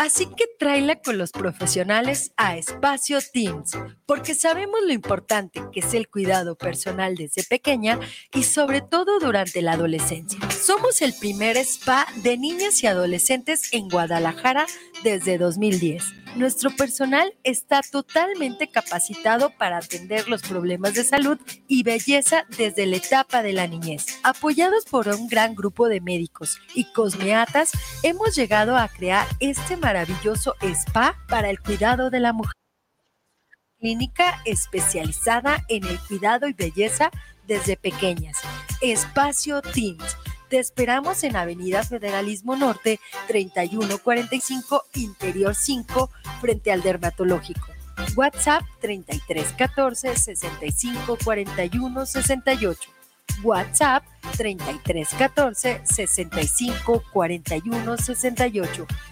Así que tráela con los profesionales a Espacio Teams, porque sabemos lo importante que es el cuidado personal desde pequeña y sobre todo durante la adolescencia. Somos el primer spa de niñas y adolescentes en Guadalajara desde 2010. Nuestro personal está totalmente capacitado para atender los problemas de salud y belleza desde la etapa de la niñez. Apoyados por un gran grupo de médicos y cosmeatas, hemos llegado a crear este maravilloso spa para el cuidado de la mujer. Clínica especializada en el cuidado y belleza desde pequeñas. Espacio Teams te esperamos en Avenida Federalismo Norte 3145 Interior 5 frente al dermatológico. WhatsApp 3314 65 41 68. WhatsApp 3314 65 41 68.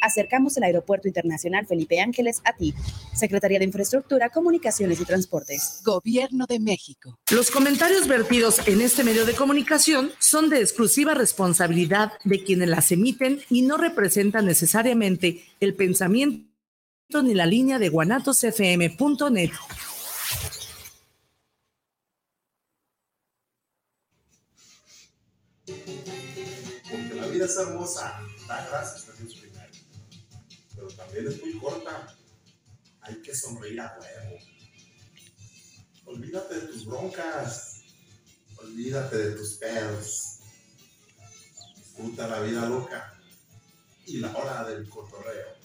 acercamos el Aeropuerto Internacional Felipe Ángeles a ti. Secretaría de Infraestructura, Comunicaciones y Transportes. Gobierno de México. Los comentarios vertidos en este medio de comunicación son de exclusiva responsabilidad de quienes las emiten y no representan necesariamente el pensamiento ni la línea de guanatosfm.net. Porque la vida es hermosa. Da gracias a Dios pero también es muy corta. Hay que sonreír a huevo. Olvídate de tus broncas. Olvídate de tus pedos. Disfruta la vida loca y la hora del cotorreo.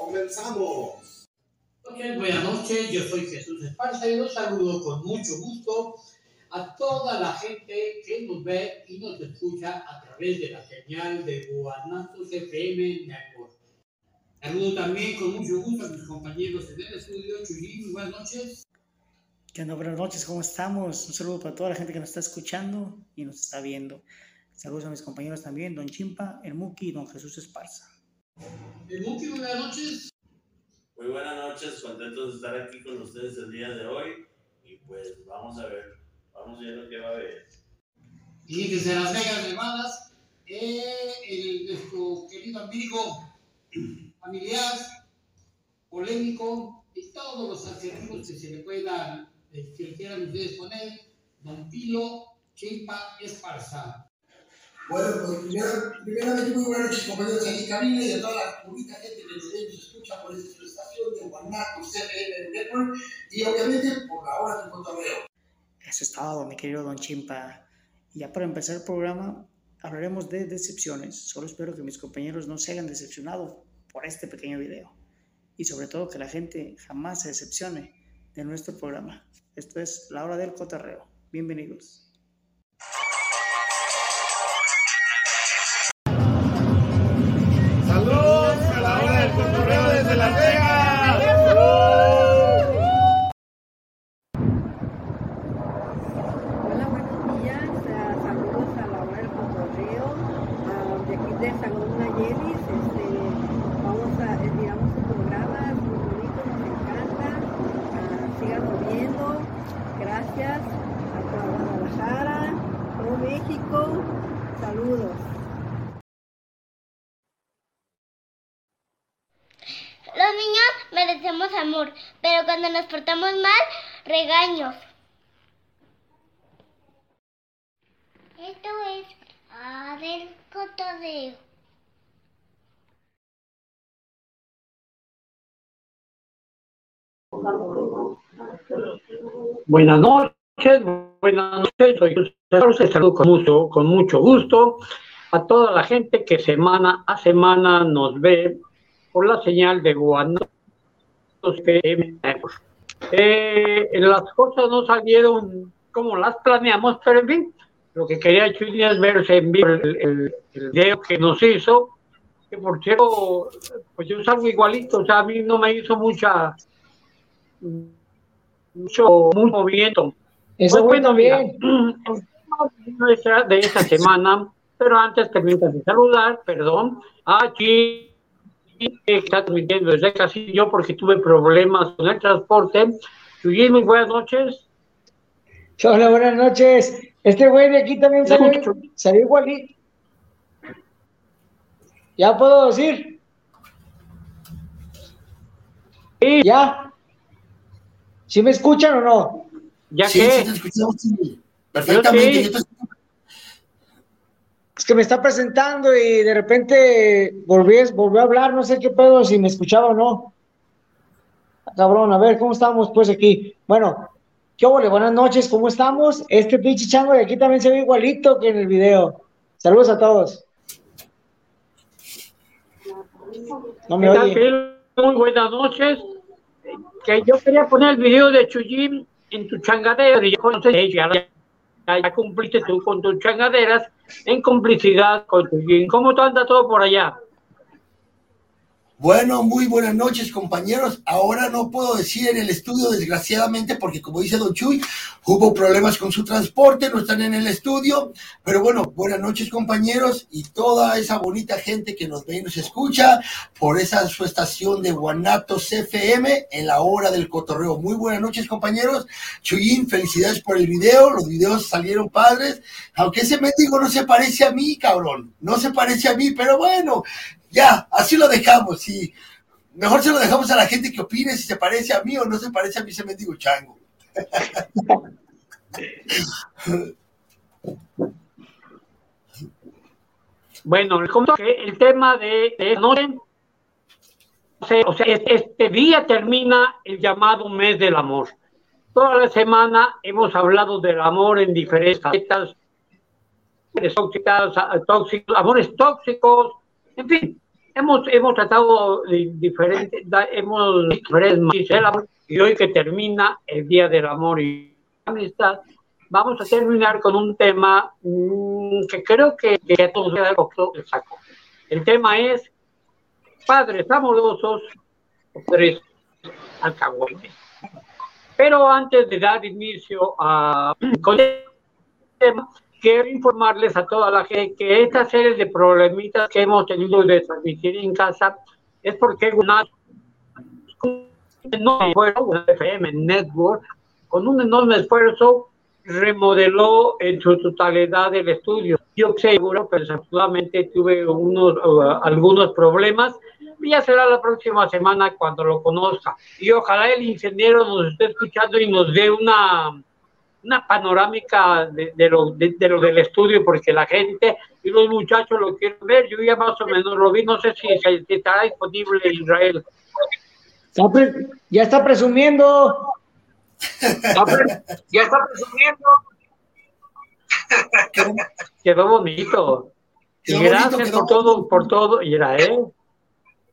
¡Comenzamos! Ok, buenas noches, yo soy Jesús Esparza y los saludo con mucho gusto a toda la gente que nos ve y nos escucha a través de la señal de Guanatos FM Network. Saludo también con mucho gusto a mis compañeros en el estudio. Chuyín, buenas noches. ¿Qué onda? Buenas noches, ¿cómo estamos? Un saludo para toda la gente que nos está escuchando y nos está viendo. Saludos a mis compañeros también, Don Chimpa, el Muki y Don Jesús Esparza. El Muki, buenas noches. Muy buenas noches, contentos de estar aquí con ustedes el día de hoy. Y pues vamos a ver, vamos a ver lo que va a haber. Y desde Las Vegas, eh, el, nuestro querido amigo familiar, polémico y todos los adjetivos que se le puedan, eh, que quieran ustedes poner, Don Pilo Chimpa Esparza. Bueno, pues primero, primeramente muy buenas noches compañeros aquí en cabina y a toda la bonita gente que nos ve y nos escucha por esta estación de Guanaco CPN Network y obviamente por la hora del cotorreo. Eso es todo, mi querido Don Chimpa. Y ya para empezar el programa, hablaremos de decepciones. Solo espero que mis compañeros no se hayan decepcionado por este pequeño video. Y sobre todo que la gente jamás se decepcione de nuestro programa. Esto es La Hora del Cotarreo. Bienvenidos. Gracias Guadalajara, todo México. Saludos. Los niños merecemos amor, pero cuando nos portamos mal, regaños. Esto es A del Cotorreo. Buenas noches, buenas noches, soy José saludo con mucho, con mucho gusto a toda la gente que semana a semana nos ve por la señal de Guanatos FM. Eh, las cosas no salieron como las planeamos, pero en fin, lo que quería Chuy es verse en vivo el, el- el video que nos hizo, que por cierto, pues yo salgo igualito, o sea, a mí no me hizo mucha mucho, mucho movimiento. Eso pues, bueno, bien. de esta semana, pero antes permítanme saludar, perdón, a Chi, que está transmitiendo desde casi yo porque tuve problemas con el transporte. Chuyín, muy buenas noches. Hola, buenas noches. Este güey de aquí también salió, salió igualito. ¿Ya puedo decir? Sí. ¿Ya? ¿Sí me escuchan o no? ¿Ya sí, que? Sí, Perfectamente. Es que me está presentando y de repente volví, volvió a hablar, no sé qué pedo, si me escuchaba o no. Cabrón, a ver, ¿cómo estamos pues aquí? Bueno, ¿qué ole? Buenas noches, ¿cómo estamos? Este pinche chango de aquí también se ve igualito que en el video. Saludos a todos. No me oye. Muy buenas noches. Que yo quería poner el video de Chuyim en tu changadera. Y yo no sé, ya, ya, cumpliste tú con tus changaderas en complicidad con Chuyim. ¿Cómo te anda todo por allá? Bueno, muy buenas noches, compañeros. Ahora no puedo decir en el estudio, desgraciadamente, porque como dice Don Chuy, hubo problemas con su transporte, no están en el estudio. Pero bueno, buenas noches, compañeros, y toda esa bonita gente que nos ve y nos escucha por esa su estación de Guanatos FM en la hora del cotorreo. Muy buenas noches, compañeros. Chuyín, felicidades por el video. Los videos salieron padres. Aunque ese mendigo no se parece a mí, cabrón. No se parece a mí, pero bueno, ya, así lo dejamos, sí. Mejor se lo dejamos a la gente que opine si se parece a mí o no se parece a mí ese mendigo chango. Bueno, el tema de, de noche, o sea, este día termina el llamado mes del amor. Toda la semana hemos hablado del amor en diferentes facetas, tóxicos, amores tóxicos, en fin, hemos, hemos tratado diferentes, hemos diferentes y hoy que termina el Día del Amor y Amistad, vamos a terminar con un tema mm, que creo que, que a todos les saco. El tema es padres amorosos, padres alcahuetes. Pero antes de dar inicio a, con el tema, quiero informarles a toda la gente que esta serie de problemitas que hemos tenido de transmitir en casa es porque una FM Network con un enorme esfuerzo remodeló en su totalidad el estudio. Yo seguro, pero desafortunadamente tuve unos, uh, algunos problemas. Ya será la próxima semana cuando lo conozca. Y ojalá el ingeniero nos esté escuchando y nos dé una, una panorámica de, lo, de, lo del estudio, porque la gente y los muchachos lo quieren ver. Yo ya más o menos lo vi, no sé si, estará disponible en Israel. Ya está presumiendo. Ya está presumiendo. Quedó bonito. y gracias por todo, por todo, Israel.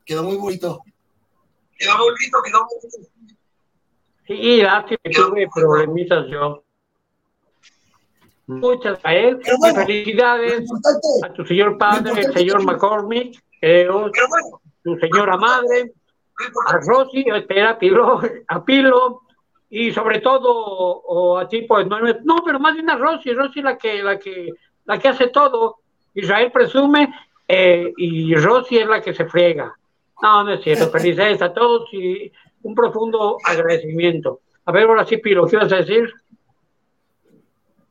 Quedó muy bonito. Quedó bonito, quedó bonito. Sí, gracias, tuve problemitas yo. Muchas a él. felicidades a tu señor padre, el señor McCormick, tu señora madre, a Rosy, a Pilo, a Pilo, y sobre todo o a ti, pues no, no, pero más bien a Rosy, Rosy la que, la que, la que hace todo. Israel presume eh, y Rosy es la que se friega. No, no es cierto. Felicidades a todos y un profundo agradecimiento. A ver, ahora sí, Pilo, ¿qué vas a decir?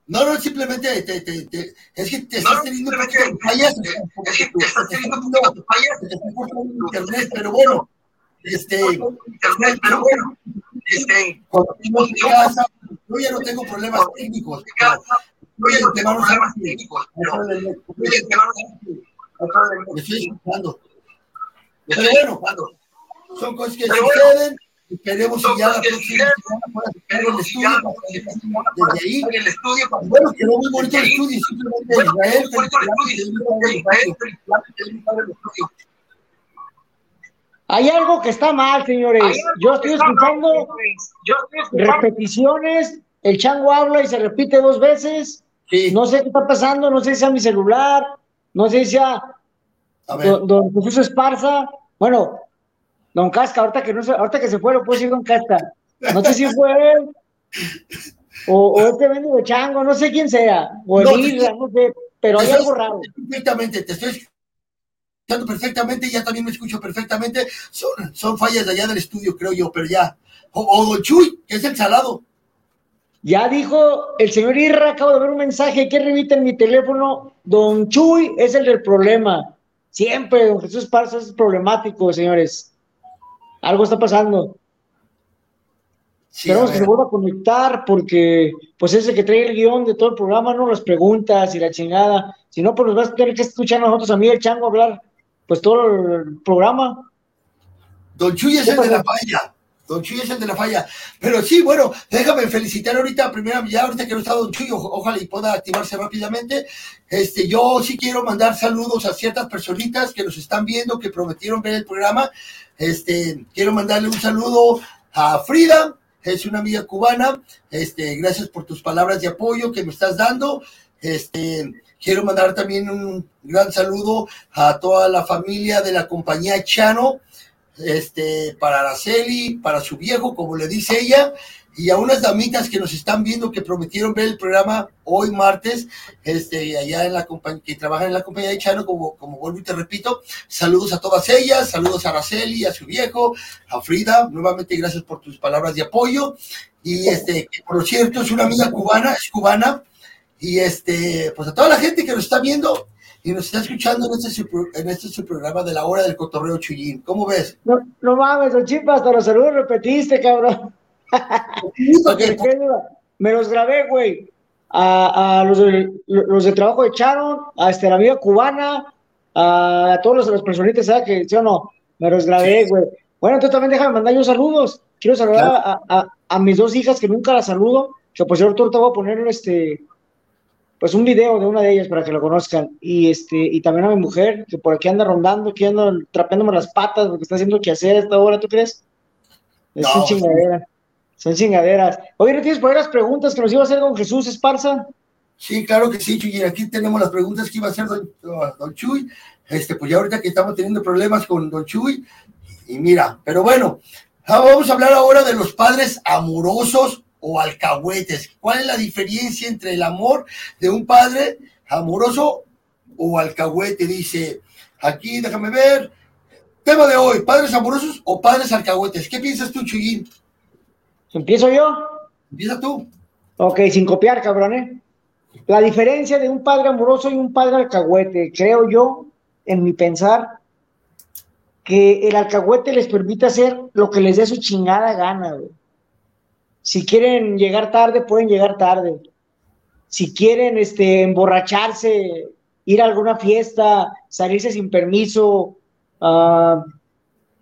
No, no, simplemente te, te, te, es que te estás teniendo un poquito de fallas. Es que te estás teniendo un poquito de fallas. Te estás internet, pero bueno. Este, internet, pero bueno. Este, cuando tengo en casa, yo ya no tengo problemas técnicos. Yo ya no tengo problemas técnicos. Me estoy escuchando. Pero bueno, son cosas que suceden. Esperemos que ya la próxima semana pueda el estudio desde ahí. El estudio bueno, quedó muy bonito el estudio. Simplemente Israel, Hay algo que está mal, señores. Yo estoy escuchando repeticiones. El chango habla y se repite dos veces. No sé qué está pasando. No sé si sea mi celular. No sé si sea don Jesús Esparza. Bueno, Don Casca, ahorita que, no se, ahorita que se fue, lo puedo decir Don Casca. No sé si fue él. o, o este mendigo chango, no sé quién sea, o No, el Isra, no sé, pero hay algo raro. Perfectamente, te estoy escuchando perfectamente, ya también me escucho perfectamente. Son, son fallas de allá del estudio, creo yo, pero ya. O, o Don Chuy, que es el salado. Ya dijo el señor Irra, acabo de ver un mensaje que revita en mi teléfono. Don Chuy es el del problema. Siempre, don Jesús Parza es problemático, señores. Algo está pasando. Sí, Esperemos a que se vuelva a conectar porque, pues, es el que trae el guion de todo el programa, ¿no? Las preguntas y la chingada. Si no, pues nos vas a tener que escuchar a nosotros, a mí, el chango, hablar, pues, todo el programa. Don Chuy es el de la falla. Don Chuy es el de la falla. Pero sí, bueno, déjame felicitar ahorita, primero, ya ahorita que no está Don Chuy, ojalá y pueda activarse rápidamente. Este, yo sí quiero mandar saludos a ciertas personitas que nos están viendo, que prometieron ver el programa. Este, quiero mandarle un saludo a Frida, es una amiga cubana. Este, gracias por tus palabras de apoyo que me estás dando. Este, quiero mandar también un gran saludo a toda la familia de la compañía Chano este, para Araceli, para su viejo, como le dice ella, y a unas damitas que nos están viendo que prometieron ver el programa hoy martes, este, allá en la que trabajan en la compañía de Chano, como, como vuelvo y te repito, saludos a todas ellas, saludos a Araceli, a su viejo, a Frida, nuevamente gracias por tus palabras de apoyo, y este, que por cierto es una amiga cubana, es cubana, y este, pues a toda la gente que nos está viendo y nos está escuchando en este, en este su programa de la hora del cotorreo Chuyín. ¿Cómo ves? No, no mames, don Chipa, hasta los saludos repetiste, cabrón. Porque me los grabé, güey. A, a los, de, los de trabajo de Charon, a este, la amiga cubana, a, todos los, las personitas, ¿sabes? Que sí o no, me los grabé, güey. Bueno, entonces también déjame mandar yo saludos. Quiero saludar a, a- a mis dos hijas que nunca las saludo, que por cierto ahorita voy a poner este, pues un video de una de ellas para que lo conozcan. Y este, y también a mi mujer, que por aquí anda rondando, que anda trapeándome las patas porque está haciendo que hacer a esta hora, ¿tú crees? Es No, un chingadera. Son chingaderas. Oye, ¿no tienes por ahí las preguntas que nos iba a hacer don Jesús Esparza? Sí, claro que sí, Chuy. Aquí tenemos las preguntas que iba a hacer don, Chuy. Este, pues ya ahorita que estamos teniendo problemas con don Chuy. Y mira, pero bueno, ah, vamos a hablar ahora de los padres amorosos o alcahuetes. ¿Cuál es la diferencia entre el amor de un padre amoroso o alcahuete? Dice, aquí déjame ver. Tema de hoy, padres amorosos o padres alcahuetes. ¿Qué piensas tú, Chuyín? ¿Empiezo yo? Empieza tú. Ok, sin copiar, cabrón, ¿eh? La diferencia de un padre amoroso y un padre alcahuete, creo yo, en mi pensar, que el alcahuete les permite hacer lo que les dé su chingada gana, güey. Si quieren llegar tarde, pueden llegar tarde. Si quieren este, emborracharse, ir a alguna fiesta, salirse sin permiso, ah,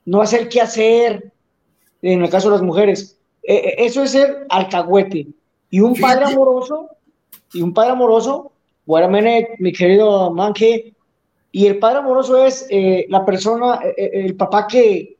no hacer qué hacer, en el caso de las mujeres. Eh, eh, eso es ser alcahuete. Y un padre amoroso, y un padre amoroso, bueno, mi querido Manque, y el padre amoroso es eh, la persona, eh, el papá que,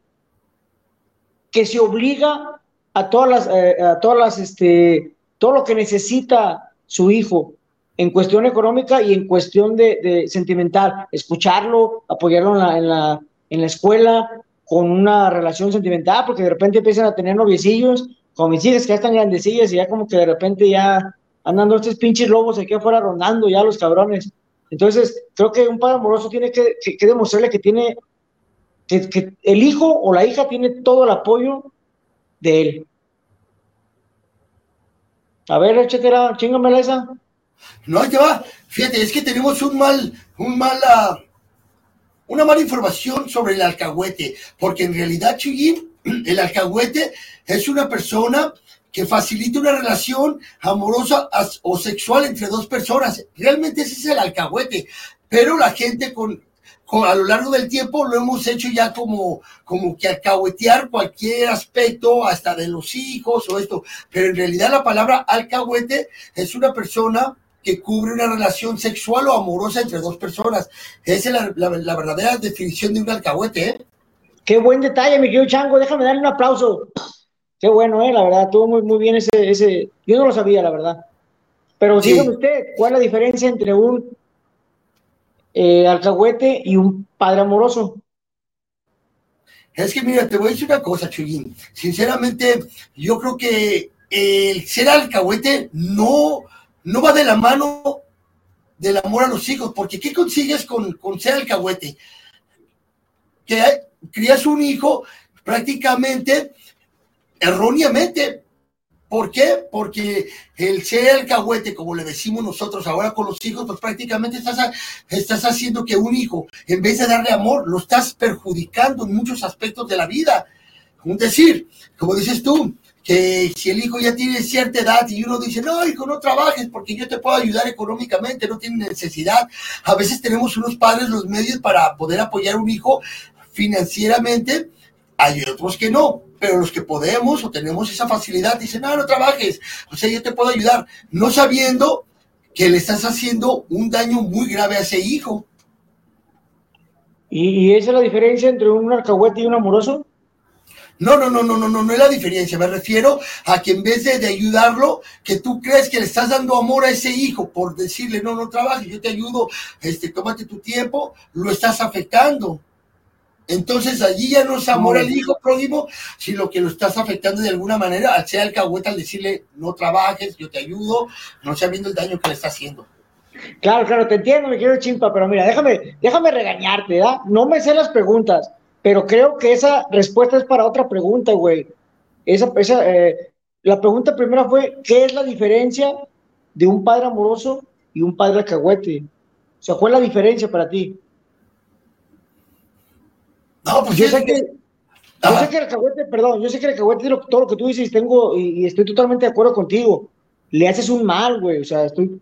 que se obliga a todas las, a todas las, este, todo lo que necesita su hijo en cuestión económica y en cuestión de, de sentimental, escucharlo, apoyarlo en la, en la, en la escuela, con una relación sentimental, porque de repente empiezan a tener noviecillos, con mis hijas que ya están grandecillas y ya como que de repente ya andan dos estos pinches lobos aquí afuera rondando ya los cabrones. Entonces, creo que un padre amoroso tiene que, demostrarle que tiene, que, el hijo o la hija tiene todo el apoyo de él. A ver, échatela, chingamela esa. No, va. Fíjate, es que tenemos un mal, un mala, una mala información sobre el alcahuete, porque en realidad, Chuyín, el alcahuete es una persona que facilita una relación amorosa o sexual entre dos personas. Realmente ese es el alcahuete, pero la gente con, con- a lo largo del tiempo lo hemos hecho ya como, como que alcahuetear cualquier aspecto, hasta de los hijos o esto, pero en realidad la palabra alcahuete es una persona que cubre una relación sexual o amorosa entre dos personas. Esa es la, la- la verdadera definición de un alcahuete, ¿eh? Qué buen detalle, mi querido Chango. Déjame darle un aplauso. Qué bueno, eh, la verdad, estuvo muy, muy bien ese, ese. Yo no lo sabía, la verdad. Pero Sí. dígame usted, ¿cuál es la diferencia entre un eh, alcahuete y un padre amoroso? Es que mira, te voy a decir una cosa, Chuyín. Sinceramente, yo creo que el ser alcahuete no, no va de la mano del amor a los hijos, porque ¿qué consigues con, con ser alcahuete? Que crías un hijo prácticamente erróneamente. ¿Por qué? Porque el ser alcahuete, como le decimos nosotros ahora con los hijos, pues prácticamente estás, estás haciendo que un hijo, en vez de darle amor, lo estás perjudicando en muchos aspectos de la vida. Es decir, como dices tú, que si el hijo ya tiene cierta edad y uno dice, no, hijo, no trabajes porque yo te puedo ayudar económicamente, no tiene necesidad. A veces tenemos unos padres los medios para poder apoyar a un hijo financieramente, hay otros que no, pero los que podemos o tenemos esa facilidad dicen, no, no trabajes, o sea, yo te puedo ayudar, no sabiendo que le estás haciendo un daño muy grave a ese hijo. ¿Y esa es la diferencia entre un alcahuete y un amoroso? No, no, no, no, no, no, no es la diferencia. Me refiero a que en vez de, de, ayudarlo, que tú crees que le estás dando amor a ese hijo por decirle, no, no trabajes, yo te ayudo, este, tómate tu tiempo, lo estás afectando. Entonces allí ya no es amor al hijo prójimo, sino que lo estás afectando de alguna manera al ser alcahueta al decirle no trabajes, yo te ayudo, no sabiendo el daño que le está haciendo. Claro, claro, te entiendo, me quiero chimpa, pero mira, déjame, déjame regañarte, ¿verdad? No me sé las preguntas, pero creo que esa respuesta es para otra pregunta, güey. Esa, esa, eh, la pregunta primera fue, ¿qué es la diferencia de un padre amoroso y un padre alcahuete? O sea, ¿cuál es la diferencia para ti? No, pues yo sé que, yo sé que el alcahuete, perdón, yo sé que el alcahuete, todo lo que tú dices, tengo, y, y, estoy totalmente de acuerdo contigo. Le haces un mal, güey, o sea, estoy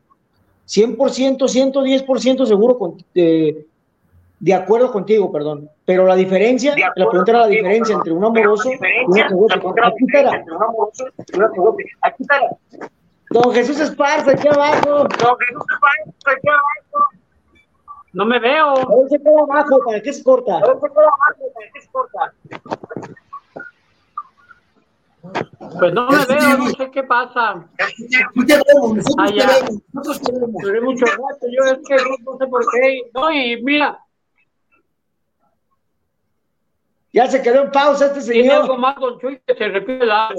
100%, 110% seguro con, de, de, acuerdo contigo, perdón. Pero la diferencia, la pregunta era la diferencia entre un amoroso y un. Aquí estará. Aquí estará. Don Jesús Esparza, aquí abajo. Don Jesús Esparza, aquí abajo. No me veo. ¿Dónde se queda abajo? ¿Para qué es corta? ¿Dónde se queda abajo? ¿Para qué es corta? Pues no me veo, no sé qué pasa. Allá. Duré mucho rato, yo es que no sé por qué. No, y mira. Ya se quedó en pausa este señor. Tiene algo más, don Chuy, que se repite la.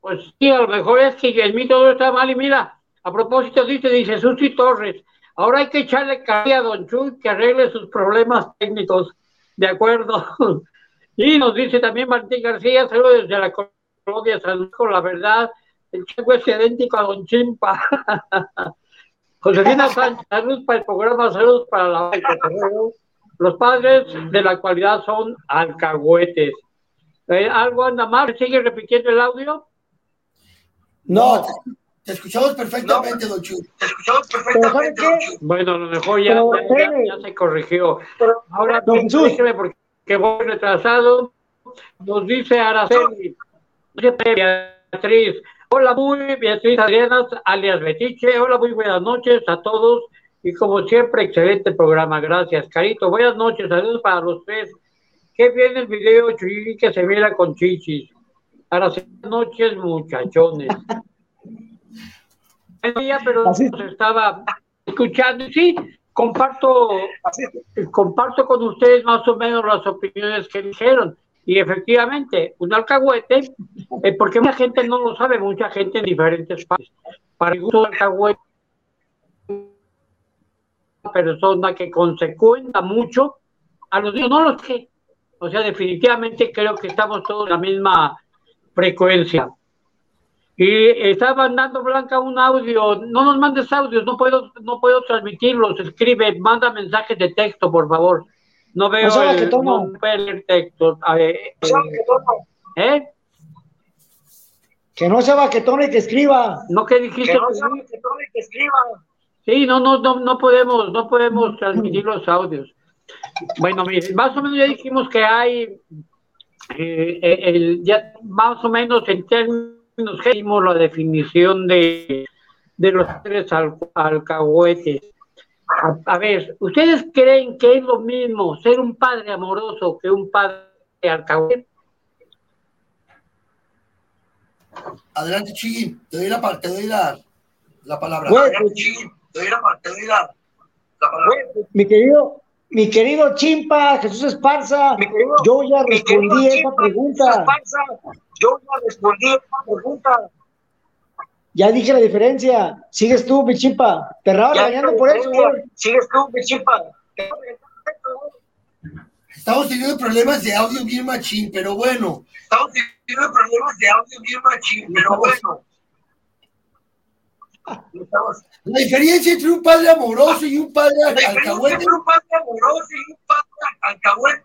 Pues sí, a lo mejor es que en mí todo está mal. Y mira, a propósito, dice, dice Susi Torres. Ahora hay que echarle café a Don Chuy que arregle sus problemas técnicos. De acuerdo. Y nos dice también Martín García, saludos desde la colonia Salud con la verdad. El chico es idéntico a Don Chimpa. Josefina Sánchez, saludos para el programa, saludos para la Los padres de la actualidad son alcahuetes. ¿Eh? ¿Algo anda mal? ¿Sigue repitiendo el audio? No, te escuchamos perfectamente, no. don Chu. Te escuchamos perfectamente, don Chu. Bueno, a lo mejor ya, ya, ya, ya se corrigió. Ahora, don déjeme porque voy retrasado. Nos dice Araceli, Beatriz. Hola, muy Beatriz Adriana, alias Betiche. Hola, muy buenas noches a todos. Y como siempre, excelente programa. Gracias, Carito. Buenas noches, saludos para los tres. Qué bien el video, Chuy, que se viera con chichis. Araceli, buenas noches, muchachones. pero nos estaba escuchando. Sí, comparto, comparto con ustedes más o menos las opiniones que dijeron. Y efectivamente, un alcahuete, eh, porque mucha gente no lo sabe, mucha gente en diferentes países. Para el gusto del alcahuete, persona que consecuenta mucho a los niños, no los que. O sea, definitivamente creo que estamos todos en la misma frecuencia. Y está mandando Blanca un audio. No nos mandes audios, no puedo, no puedo transmitirlos. Escribe, manda mensajes de texto, por favor. No veo el, no el texto. Eh, ¿Eh? Que no sea baquetón y que escriba. No, que dijiste? Que no sea baquetón y que escriba. Sí, no, no, no, no podemos, no podemos transmitir los audios. Bueno, mire, más o menos ya dijimos que hay, eh, el, ya más o menos en términos nos dimos la definición de, de los tres al, alcahuetes. A, a, ver, ¿ustedes creen que es lo mismo ser un padre amoroso que un padre alcahuete? Adelante, Chiqui, te doy la, te doy la, la palabra. Bueno, Adelante, doy la, te doy la, la palabra. Bueno, mi querido, mi querido Chimpa, Jesús Esparza, yo ya respondí esa pregunta. yo ya respondí esa pregunta. Ya dije la diferencia. Sigues tú, mi Chimpa. Te raro regañando por eso, güey. Sigues tú, mi Chimpa. Estamos teniendo problemas de audio bien machín, pero bueno. Estamos teniendo problemas de audio bien machín, pero bueno. La diferencia entre un padre amoroso y un padre alcahuete. Entre un padre amoroso y un padre alcahuete.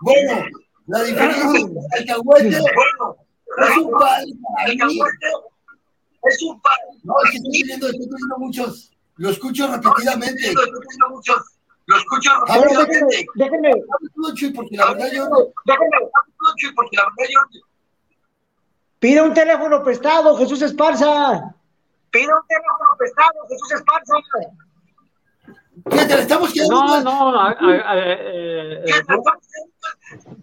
bueno, la diferencia entre alcahuete bueno, es un padre alcahuete es un padre. No, es que estoy teniendo, estoy teniendo muchos. Lo escucho repetidamente. Estoy teniendo muchos. Lo escucho repetidamente. Déjenme. Porque la verdad yo. Déjenme. Porque la verdad yo. Pide un teléfono prestado, Jesús Esparza. Pide un teléfono prestado, Jesús Esparza. ¿Qué te estamos No, no, eh,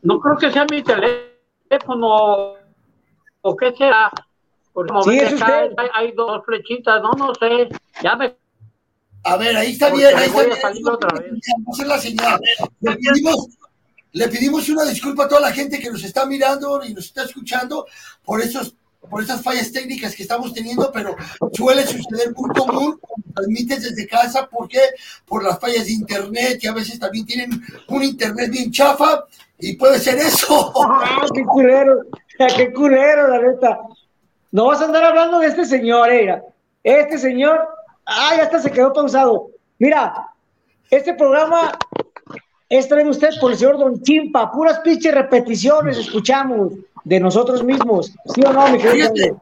no creo que sea mi teléfono o qué sea. Porque como sí, hay, hay, dos flechitas, no, no sé. Ya me. A ver, ahí está bien, ahí está bien. Vamos a la señal. Le pedimos, le pedimos una disculpa a toda la gente que nos está mirando y nos está escuchando por esos por esas fallas técnicas que estamos teniendo, pero suele suceder muy común cuando transmites desde casa, ¿por qué? Por las fallas de internet, y a veces también tienen un internet bien chafa, y puede ser eso. ¡Ah, qué culero! ¡Qué culero, la neta! No vas a andar hablando de este señor. Eh, este señor, ah, ya hasta se quedó pausado. Mira, este programa es traído usted por el señor Don Chimpa, puras pinches repeticiones escuchamos de nosotros mismos. ¿Sí o no, mi querido? Fíjate,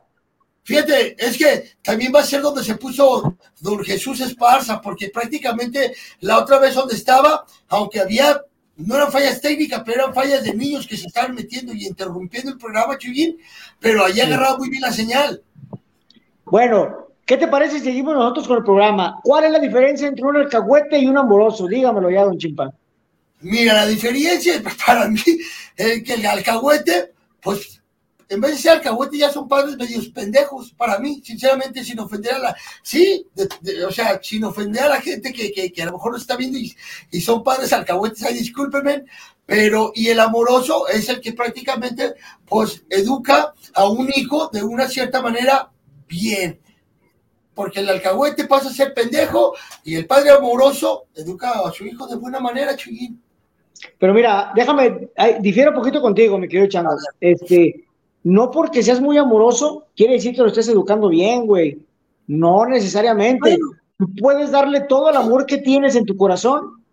fíjate, es que también va a ser donde se puso Don Jesús Esparza, porque prácticamente la otra vez donde estaba, aunque había, no eran fallas técnicas, pero eran fallas de niños que se estaban metiendo y interrumpiendo el programa, Chuyín, pero allí agarraba muy bien la señal. Bueno, ¿qué te parece si seguimos nosotros con el programa? ¿Cuál es la diferencia entre un alcahuete y un amoroso? Dígamelo ya, don Chimpa. Mira, la diferencia para mí es que el alcahuete, pues en vez de ser alcahuete ya son padres medios pendejos para mí, sinceramente, sin ofender a la, sí, o sea, sin ofender a la gente que, que, a lo mejor no está viendo y, y son padres alcahuetes, ay, discúlpenme, pero, y el amoroso es el que prácticamente, pues, educa a un hijo de una cierta manera bien, porque el alcahuete pasa a ser pendejo y el padre amoroso educa a su hijo de buena manera, Chuyín. Pero mira, déjame, difiero un poquito contigo, mi querido Chango. Este, no porque seas muy amoroso, quiere decir que lo estés educando bien, güey. No necesariamente. Tú puedes darle todo el amor que tienes en tu corazón,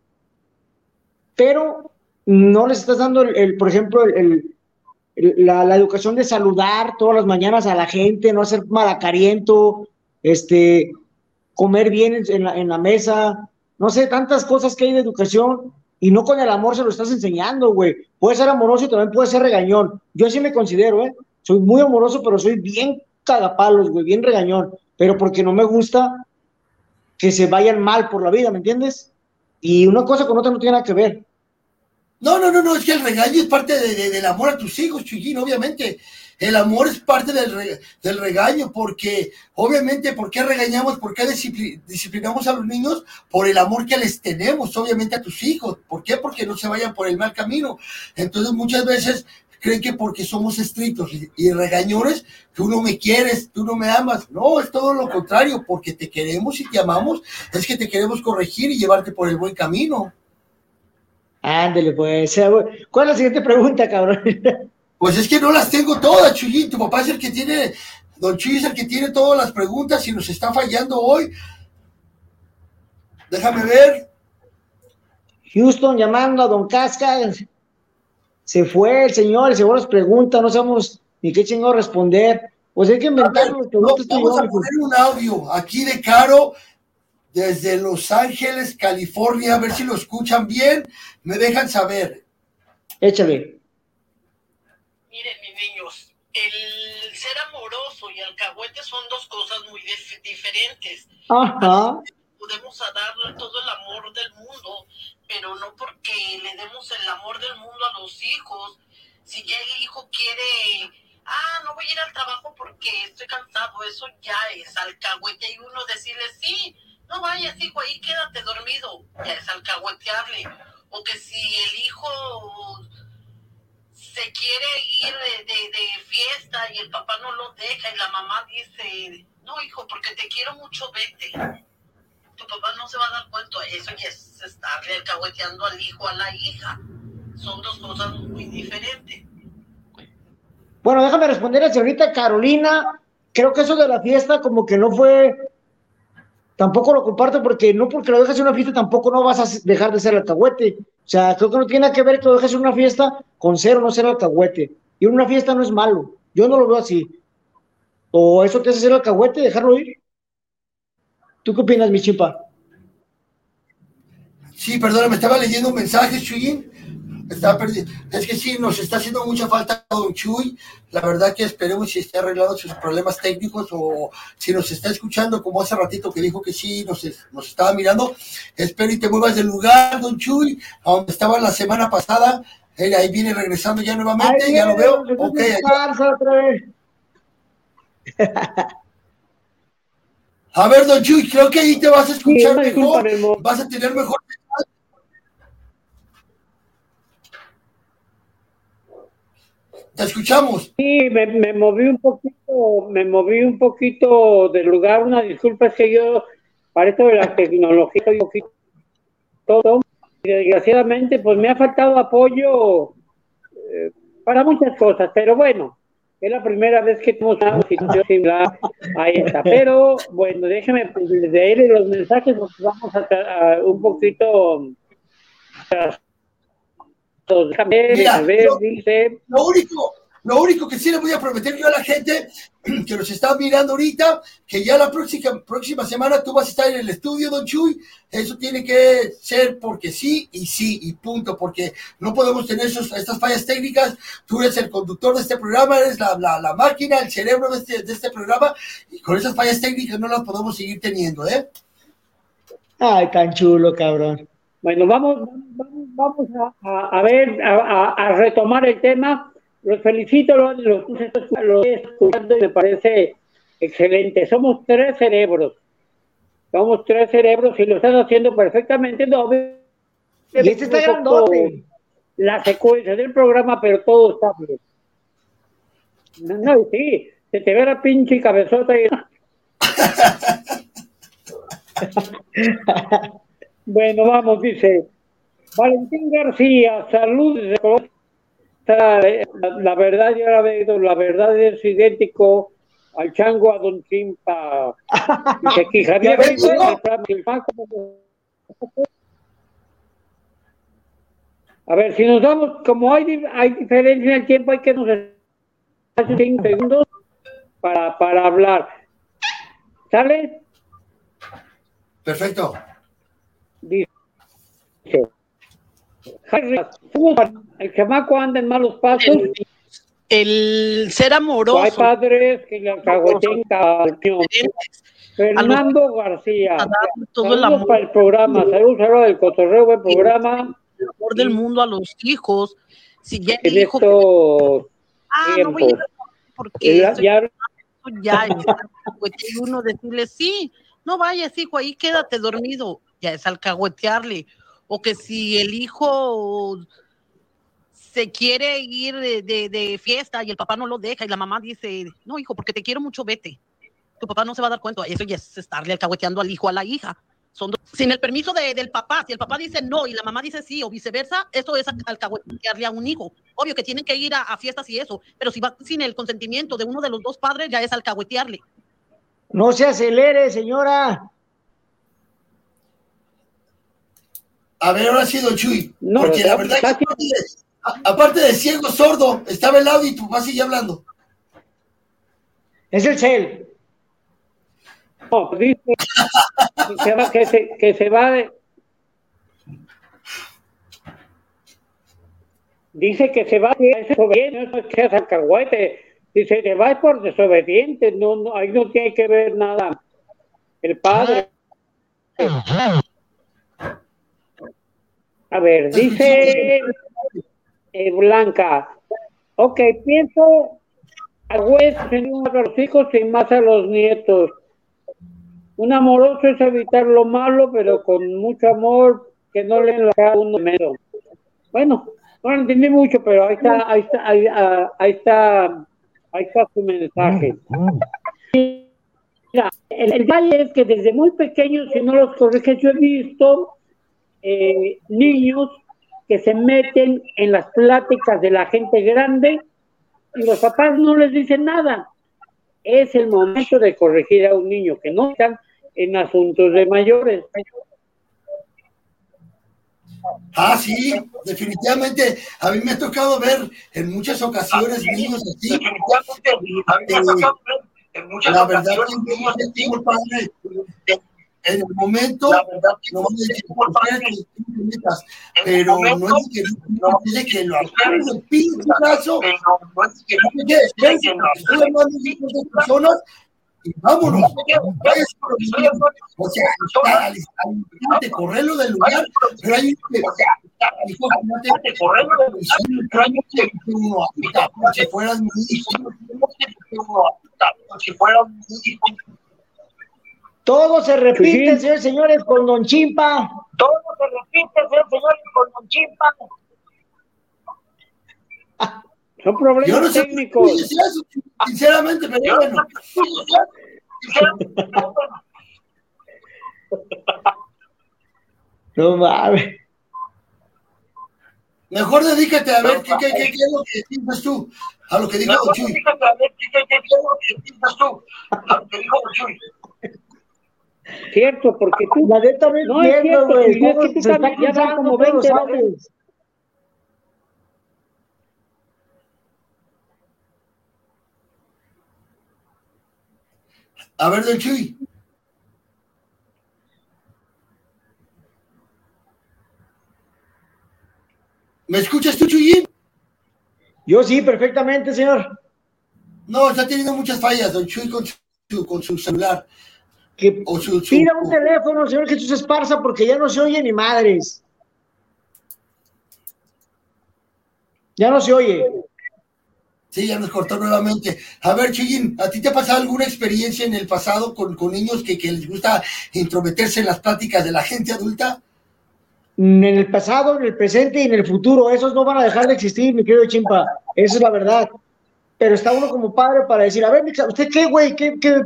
pero no les estás dando, el, por ejemplo, el, la, la, educación de saludar todas las mañanas a la gente, no hacer malacariento, este, comer bien en la, en la mesa, no sé, tantas cosas que hay de educación y no con el amor se lo estás enseñando, güey. Puede ser amoroso y también puede ser regañón. Yo sí me considero, ¿eh? Soy muy amoroso, pero soy bien cagapalos, güey, bien regañón. Pero porque no me gusta que se vayan mal por la vida, ¿me entiendes? Y una cosa con otra no tiene nada que ver. No, no, no, no, es que el regaño es parte del amor a tus hijos, Chuyín, obviamente. El amor es parte del, regaño, porque obviamente, ¿por qué regañamos? ¿Por qué disciplinamos a los niños? Por el amor que les tenemos, obviamente, a tus hijos. ¿Por qué? Porque no se vayan por el mal camino. Entonces, muchas veces creen que porque somos estrictos y, regañones, tú no me quieres, tú no me amas. No, es todo lo contrario, porque te queremos y te amamos, es que te queremos corregir y llevarte por el buen camino. Ándele, pues. ¿Cuál es la siguiente pregunta, cabrón? Pues es que no las tengo todas, Chuyín. Tu papá es el que tiene, Don Chuy es el que tiene todas las preguntas y nos está fallando hoy. Déjame ver. Houston llamando a Don Casca. Se fue el señor y seguro nos pregunta, no sabemos ni qué chingo responder. Pues hay que inventar no, Vamos a poner un audio aquí de Caro desde Los Ángeles, California, a ver si lo escuchan bien, me dejan saber. Échale. Niños, el ser amoroso y alcahuete son dos cosas muy diferentes. Ajá. Podemos darle todo el amor del mundo, pero no porque le demos el amor del mundo a los hijos. Si ya el hijo quiere, ah, no voy a ir al trabajo porque estoy cansado, eso ya es alcahuete y uno decirle sí no vayas, hijo, ahí quédate dormido, ya es alcahuetearle. O que si el hijo se quiere ir de, de, de fiesta y el papá no lo deja y la mamá dice, no, hijo, porque te quiero mucho, vete. Tu papá no se va a dar cuenta, eso ya es estarle alcahueteando al hijo, a la hija. Son dos cosas muy diferentes. Bueno, déjame responder a señorita Carolina. Creo que eso de la fiesta como que no fue, tampoco lo comparto porque no porque lo dejas en una fiesta tampoco no vas a dejar de ser alcahuete. O sea, creo que no tiene que ver que lo dejes en una fiesta con ser o no ser alcahuete. Y una fiesta no es malo. Yo no lo veo así. ¿O eso te hace ser alcahuete, dejarlo ir? ¿Tú qué opinas, mi chimpa? Sí, perdona, me estaba leyendo un mensaje, Chuyin. Estaba perdido. Es que sí, nos está haciendo mucha falta Don Chuy. La verdad que esperemos si esté arreglado sus problemas técnicos o si nos está escuchando, como hace ratito que dijo que sí, nos, nos estaba mirando. Espero y te muevas del lugar, Don Chuy, a donde estaba la semana pasada. Él ahí viene regresando ya nuevamente, Ahí ya lo veo. Ok. A ver, Don Chuy, creo que ahí te vas a escuchar Sí, mejor. Vas a tener mejor. Te escuchamos. Sí, me, me moví un poquito, me moví un poquito del lugar. Una disculpa es que yo, para esto de la tecnología, poquito todo. Desgraciadamente, pues me ha faltado apoyo eh, para muchas cosas, pero bueno, es la primera vez que tenemos una situación similar a esta. Pero bueno, déjeme pues, leer los mensajes, porque vamos a, a un poquito. Déjame Mira, a ver, yo- dice. Lo único, lo único que sí le voy a prometer yo a la gente que nos está mirando ahorita, que ya la próxima, próxima semana tú vas a estar en el estudio, Don Chuy. Eso tiene que ser porque sí y sí y punto, porque no podemos tener esos- estas fallas técnicas. Tú eres el conductor de este programa, eres la, la, la máquina, el cerebro de este, de este programa, y con esas fallas técnicas no las podemos seguir teniendo, ¿eh? Ay, tan chulo, cabrón. Bueno, vamos, vamos, vamos a, ver, a, retomar el tema. Los felicito, los, los, los estoy escuchando y me parece excelente. Somos tres cerebros. Somos tres cerebros y lo están haciendo perfectamente. No, ve- Y este está grandote. La secuencia del programa, pero todo está bien. No, no, sí, se te ve la pinche cabezota y... Bueno, vamos, dice Valentín García, salud desde Colombia. La, verdad, yo la veo, la verdad es idéntico al chango a Don Chimpa. Dice A ver, si nos damos, como hay, hay diferencia en el tiempo, hay que nos hace cinco segundos para, para hablar. ¿Sale? Perfecto. Dice, Harry, el chamaco anda en malos pasos. El ser Hay amoroso. padres que le alcahueten. Fernando García. todo el Saludos amor. para el programa. Saludos a del cotorreo, buen programa. el amor del mundo a los hijos. Si ya En el hijo estos ah, no voy a porque Ya- estoy- ya- ya y uno decirle sí, no vayas hijo, ahí quédate dormido, ya es alcahuetearle, o que si el hijo se quiere ir de, de- fiesta y el papá no lo deja y la mamá dice, no hijo, porque te quiero mucho, vete, tu papá no se va a dar cuenta, eso ya es estarle alcahueteando al hijo, a la hija. Sin el permiso de- del papá, si el papá dice no y la mamá dice sí o viceversa, eso es alcahuetearle a un hijo. Obvio que tienen que ir a, a fiestas y eso, pero si va sin el consentimiento de uno de los dos padres, ya es alcahuetearle. No se acelere, señora. A ver, ahora sí, Don Chuy. No, porque la verdad que aparte de, aparte de ciego sordo, estaba el audio y tu papá sigue hablando. Es el cel. No, dice que se va, que se, que se va de- Dice que se va de desobediente, no es que seas alcahuete. Dice, te vas por desobediente, no, no, ahí no tiene que ver nada. El padre. A ver, dice eh, Blanca, ok, pienso a a los hijos y más a los nietos. Un amoroso es evitar lo malo, pero con mucho amor, que no le haga uno menos. Bueno, no lo entendí mucho, pero ahí está, ahí está, ahí, ah, está, ahí está su mensaje. Mira, el, el detalle es que desde muy pequeños, si no los corriges, yo he visto eh, niños que se meten en las pláticas de la gente grande y los papás no les dicen nada. Es el momento de corregir a un niño que no están en asuntos de mayores. Ah, sí, definitivamente. A mí me ha tocado ver en muchas ocasiones niños así. La verdad que es muy padre. En el momento, no voy a decir por qué que pero no es que no es que lo agarres el pinche brazo, no es que personas y vámonos. O sea, correrlo del lugar, pero hay que no te correrlo del lugar, pero hay que uno si fueras mi hijo, si fueras mi hijo. Todo se repite, señores y señores, con Don Chimpa. Todo se repite, señores señores, con Don Chimpa. Son problemas Yo no sé técnicos. qué eso, sinceramente, pero bueno. No mames. Mejor dedícate a ver qué, qué, qué, qué es lo que piensas tú, a lo que dijo Chuy. Dedícate a ver qué, qué, qué es lo que piensas tú, a lo que dijo Chuy. Cierto, porque tú. La neta no No es cierto, güey. Es ¿Cómo que tú se está también ya como pero 20 sabes? veces. A ver, Don Chuy. ¿Me escuchas tú, Chuyín? Yo sí, perfectamente, señor. No, está teniendo muchas fallas, Don Chuy, con su, con su celular. Que o su, su- Pida un teléfono, señor Jesús Esparza, porque ya no se oye ni madres. Ya no se oye. Sí, ya nos cortó nuevamente. A ver, Chuyín, ¿a ti te ha pasado alguna experiencia en el pasado con, con niños que, que les gusta intrometerse en las pláticas de la gente adulta? En el pasado, en el presente y en el futuro. Esos no van a dejar de existir, mi querido Chimpa. Esa es la verdad. Pero está uno como padre para decir, a ver, ¿usted qué, güey? ¿Qué, qué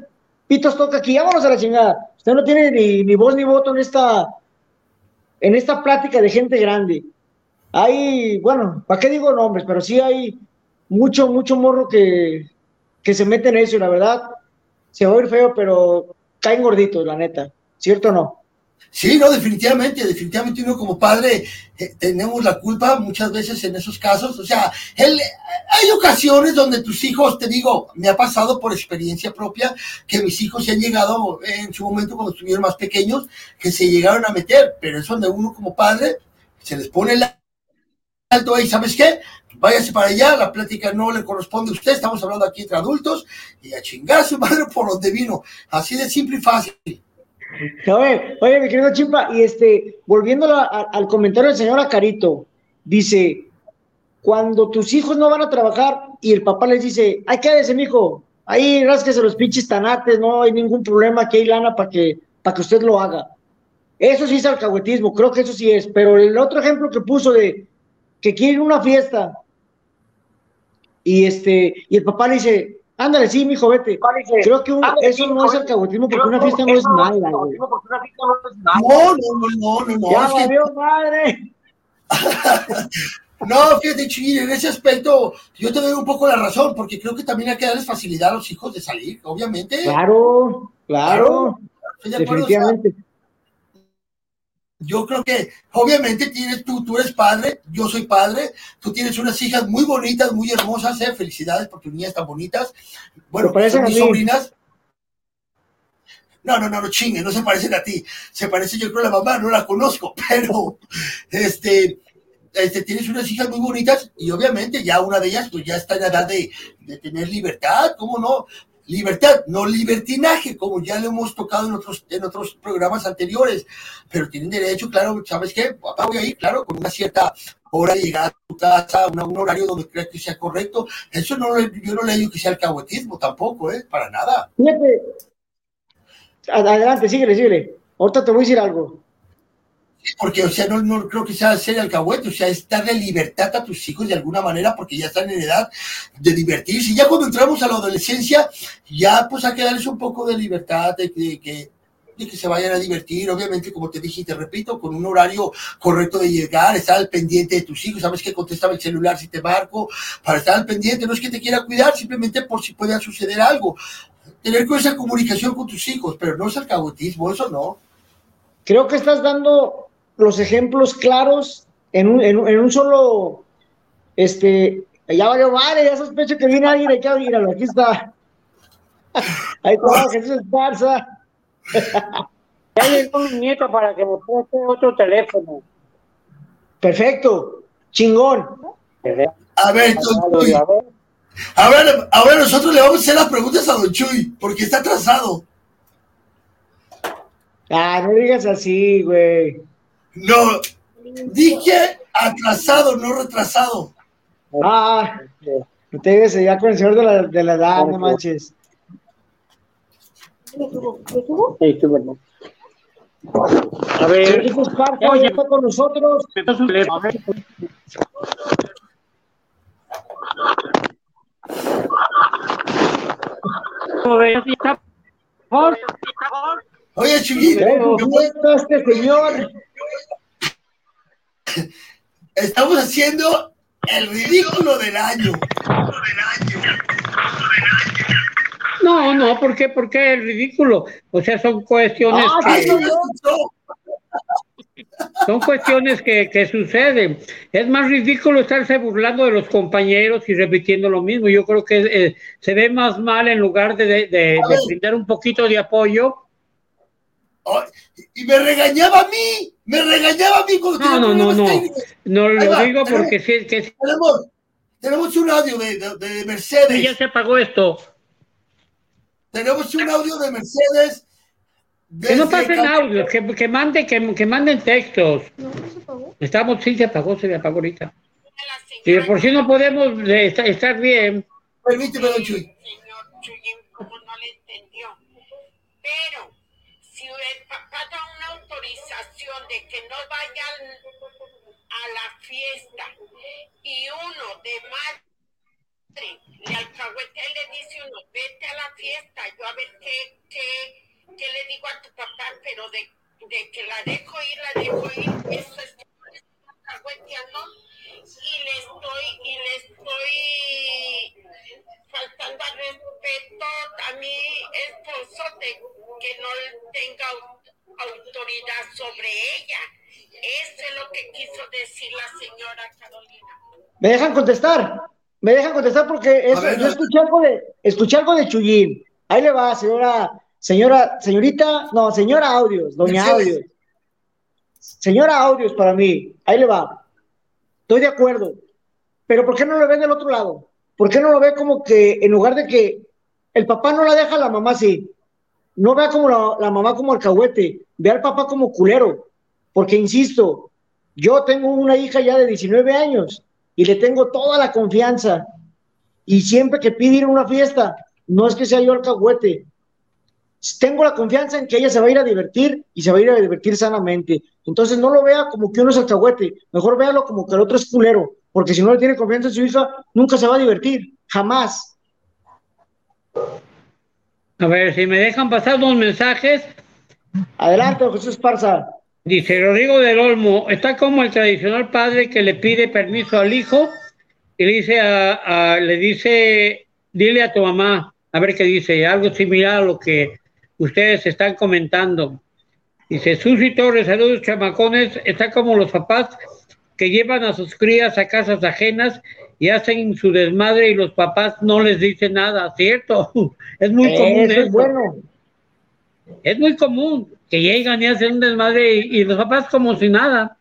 pitos toca aquí? Vámonos a la chingada. Usted no tiene ni, voz ni voto en esta, en esta plática de gente grande. Hay, bueno, ¿para qué digo nombres? Pero sí hay mucho, mucho morro que, que se mete en eso y la verdad se va a oír feo, pero caen gorditos, la neta. ¿Cierto o no? Sí, no, definitivamente, definitivamente uno como padre eh, tenemos la culpa muchas veces en esos casos. O sea, el- hay ocasiones donde tus hijos, te digo, me ha pasado por experiencia propia, que mis hijos se han llegado en su momento cuando estuvieron más pequeños, que se llegaron a meter, pero es donde uno como padre se les pone el alto ahí, ¿sabes qué? Váyase para allá, la plática no le corresponde a usted, estamos hablando aquí entre adultos, y a chingar a su madre por donde vino. Así de simple y fácil. Oye, oye, mi querido Chimpa, y este, volviendo al comentario del señor Acarito, dice, cuando tus hijos no van a trabajar y el papá les dice, ay, quédese, mijo, ahí rásquese los pinches tanates, no hay ningún problema, aquí hay lana para que, para que usted lo haga. Eso sí es alcahuetismo, creo que eso sí es, pero el otro ejemplo que puso de que quiere ir a una fiesta y este, y el papá le dice, ándale, sí, mijo, vete. Creo que un- ándale, eso sí, no es vete. alcahuetismo porque una fiesta no es mala, güey. No, no, no, no, no, no. Ya es que- valió madre. No, fíjate, Chuyín, en ese aspecto yo te doy un poco la razón, porque creo que también hay que darles facilidad a los hijos de salir, obviamente. Claro, claro, Estoy de acuerdo, o sea, definitivamente. Yo creo que obviamente tienes tú, tú eres padre, yo soy padre, tú tienes unas hijas muy bonitas, muy hermosas, eh, felicidades por tus niñas tan bonitas. Bueno, parecen mis sobrinas. No, no, no, no chingue, no se parecen a ti. Se parece yo creo a la mamá, no la conozco, pero este, este, tienes unas hijas muy bonitas y obviamente ya una de ellas pues ya está en edad de, de tener libertad, ¿cómo no? Libertad, no libertinaje, como ya lo hemos tocado en otros, en otros programas anteriores, pero tienen derecho, claro, ¿sabes qué? Papá, voy a ir, claro, con una cierta hora de llegar a tu casa, una- un horario donde creas que sea correcto. Eso no, yo no le digo que sea alcahuetismo tampoco, ¿eh? Para nada. Fíjate, Adelante, síguele, síguele. Ahorita te voy a decir algo. Porque, o sea, no, no creo que sea ser alcahuete, o sea, es darle libertad a tus hijos de alguna manera porque ya están en edad de divertirse. Y ya cuando entramos a la adolescencia, ya pues hay que darles un poco de libertad, de, de que de que se vayan a divertir, obviamente, como te dije y te repito, con un horario correcto de llegar, estar al pendiente de tus hijos, sabes que contestaba el celular si te marco, para estar al pendiente, no es que te quiera cuidar, simplemente por si pueda suceder algo. Tener esa comunicación con tus hijos, pero no es alcahuetismo, eso no. Creo que estás dando los ejemplos claros en un, en un, en un solo, este, ya valió vale, ya sospecho que viene alguien aquí a míralo, aquí está. Ahí está Jesús Esparza. Ya llegó mi nieto para que me preste otro teléfono. Perfecto, chingón. A ver, Chuy. A ver, a ver, nosotros le vamos a hacer las preguntas a Don Chuy, porque está atrasado. Ah, no digas así, güey. No, dije atrasado, no retrasado. Ah, no te digas ya con el señor de la, de la edad, no manches. Sí, sí, bueno. A ver, ya está con nosotros. A ver. Oye, Chuyín, ¿Cómo está este señor? estamos haciendo el ridículo del año. No, no, ¿por qué? ¿Por qué es ridículo? O sea, son cuestiones Ah, que... Son cuestiones que, que suceden. Es más ridículo estarse burlando de los compañeros y repitiendo lo mismo. Yo creo que eh, se ve más mal en lugar de, de, de- de brindar un poquito de apoyo. Y me regañaba a mí, me regañaba a mí cuando No, tenía no, no, no. técnicos. No lo va, digo porque sí, que sí, Tenemos, tenemos un audio de, de- de Mercedes. ya se apagó esto. Tenemos un audio de Mercedes. Que no pasen audios, que, que, manden, que, que manden textos. Estamos, sí, se apagó, se me apagó ahorita. Y de por si no podemos eh, esta- estar bien. Permíteme, don Chuy. Pero si el papá da una de que no vayan a la fiesta. Y uno de madre le alcahuetea y le dice uno, vete a la fiesta, yo a ver qué, qué, qué le digo a tu papá, pero de, de que la dejo ir, la dejo ir, eso es alcahueteando y le estoy, y le estoy faltando al respeto a mi esposo de que no tenga autoridad sobre ella. Eso es lo que quiso decir la señora Carolina. ¿Me dejan contestar? ¿Me dejan contestar? Porque eso- ver, yo escuché algo de, escuché algo de Chuyín. Ahí le va, señora, señora, señorita, no, señora Audios, doña. Audios. Señora Audios para mí, ahí le va. Estoy de acuerdo. Pero ¿por qué no lo ve del otro lado? ¿Por qué no lo ve como que en lugar de que el papá no la deja, la mamá sí? No vea como la, mamá como alcahuete, ve al papá como culero. Porque insisto, yo tengo una hija ya de 19 años y le tengo toda la confianza. Y siempre que pide ir a una fiesta, no es que sea yo alcahuete. Tengo la confianza en que ella se va a ir a divertir y se va a ir a divertir sanamente. Entonces no lo vea como que uno es alcahuete, mejor véalo como que el otro es culero, porque si no le tiene confianza en su hija, nunca se va a divertir, jamás. A ver, si me dejan pasar dos mensajes. Adelante, Jesús Esparza. Dice Rodrigo del Olmo, está como el tradicional padre que le pide permiso al hijo y le dice a, a- le dice, dile a tu mamá, a ver qué dice, algo similar a lo que ustedes están comentando. Dice Susi Torres, saludos chamacones, está como los papás que llevan a sus crías a casas ajenas y hacen su desmadre y los papás no les dicen nada, ¿cierto? Es muy común Eso es bueno. Es muy común que llegan y hacen un desmadre y, y los papás como si nada.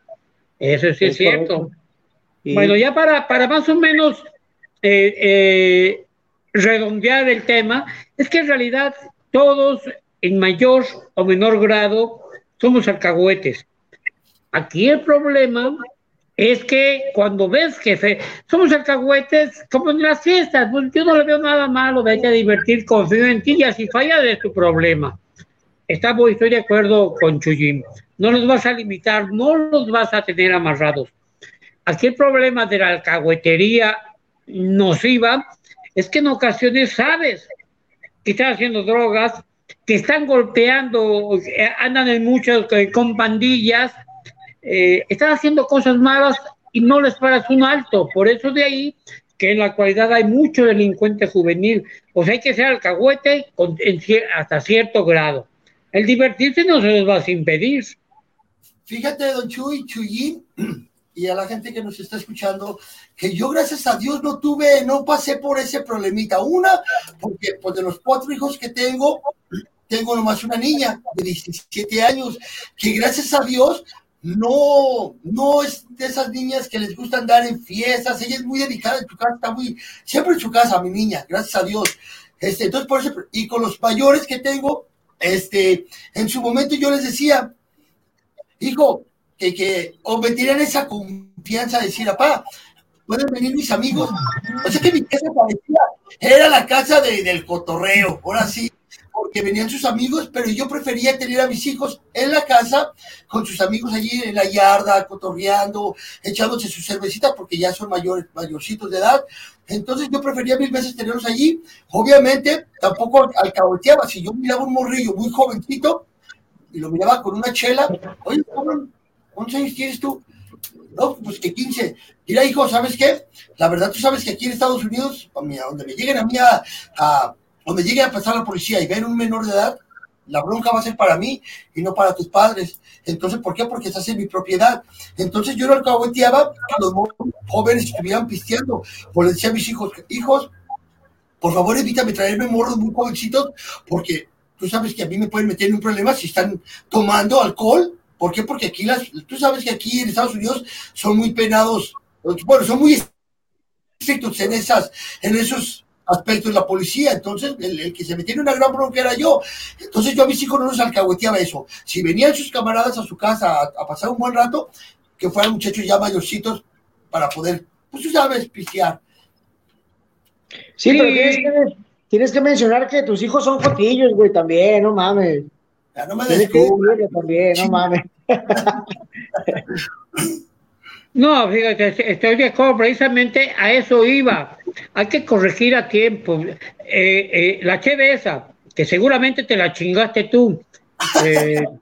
Eso sí es, Es cierto. Y- Bueno, ya para, para más o menos eh, eh, redondear el tema, es que en realidad todos en mayor o menor grado somos alcahuetes. Aquí el problema es que cuando ves que somos alcahuetes, como en las fiestas, pues yo no le veo nada malo, vete a divertir, confío en ti y así falla de tu problema. estamos, estoy de acuerdo con Chuyín. No los vas a limitar, no los vas a tener amarrados. Aquí el problema de la alcahuetería nociva es que en ocasiones sabes que están haciendo drogas, que están golpeando, eh, andan en muchas eh, con pandillas, eh, están haciendo cosas malas y no les paras un alto. Por eso de ahí que en la actualidad hay mucho delincuente juvenil. Pues hay que ser alcahuete con, en hasta cierto grado. El divertirse no se les va a impedir. Fíjate, don Chuy, Chuyín, y a la gente que nos está escuchando, que yo gracias a Dios no tuve, no pasé por ese problemita. Una, porque pues de los cuatro hijos que tengo, tengo nomás una niña de 17 años, que gracias a Dios no, no es de esas niñas que les gusta andar en fiestas, ella es muy dedicada en su casa, está muy, siempre en su casa, mi niña, gracias a Dios. Este, entonces, por eso, y con los mayores que tengo, este, en su momento yo les decía, hijo, que, que o me tienen esa confianza de decir, papá, pueden venir mis amigos. O sea que mi casa parecía, era la casa de- del cotorreo, ahora sí, porque venían sus amigos, pero yo prefería tener a mis hijos en la casa, con sus amigos allí en la yarda, cotorreando, echándose sus cervecitas, porque ya son mayores, mayorcitos de edad. Entonces yo prefería mil veces tenerlos allí. Obviamente, tampoco alcahueteaba. Si yo miraba un morrillo muy jovencito, y lo miraba con una chela, oye, cabrón, ¿cuántos años tienes tú? No, pues que 15. Mira, hijo, ¿sabes qué? La verdad, tú sabes que aquí en Estados Unidos, donde me lleguen a mí a- donde llegue a pasar la policía y ven un menor de edad, la bronca va a ser para mí y no para tus padres. Entonces, ¿por qué? Porque estás en mi propiedad. Entonces, yo no alcahueteaba que los jóvenes estuvieran pisteando. Pues le decía a mis hijos, hijos, por favor, evítame traerme morros muy jovencitos, porque tú sabes que a mí me pueden meter en un problema si están tomando alcohol. ¿Por qué? Porque aquí las, tú sabes que aquí en Estados Unidos son muy penados, bueno, son muy estrictos en esas, en esos aspectos la policía. Entonces, el, el que se metía en una gran bronca era yo. Entonces, yo a mis hijos no los alcahueteaba eso. Si venían sus camaradas a su casa a, a pasar un buen rato, que fueran muchachos ya mayorcitos para poder, pues tú sabes, pistear. Sí, pero tienes que, tienes que mencionar que tus hijos son jotillos, güey, también, no mames. Ya no me Tienes que también, no mames. No, fíjate, estoy de acuerdo, precisamente a eso iba. Hay que corregir a tiempo. Eh, eh, la cheve esa, que seguramente te la chingaste tú.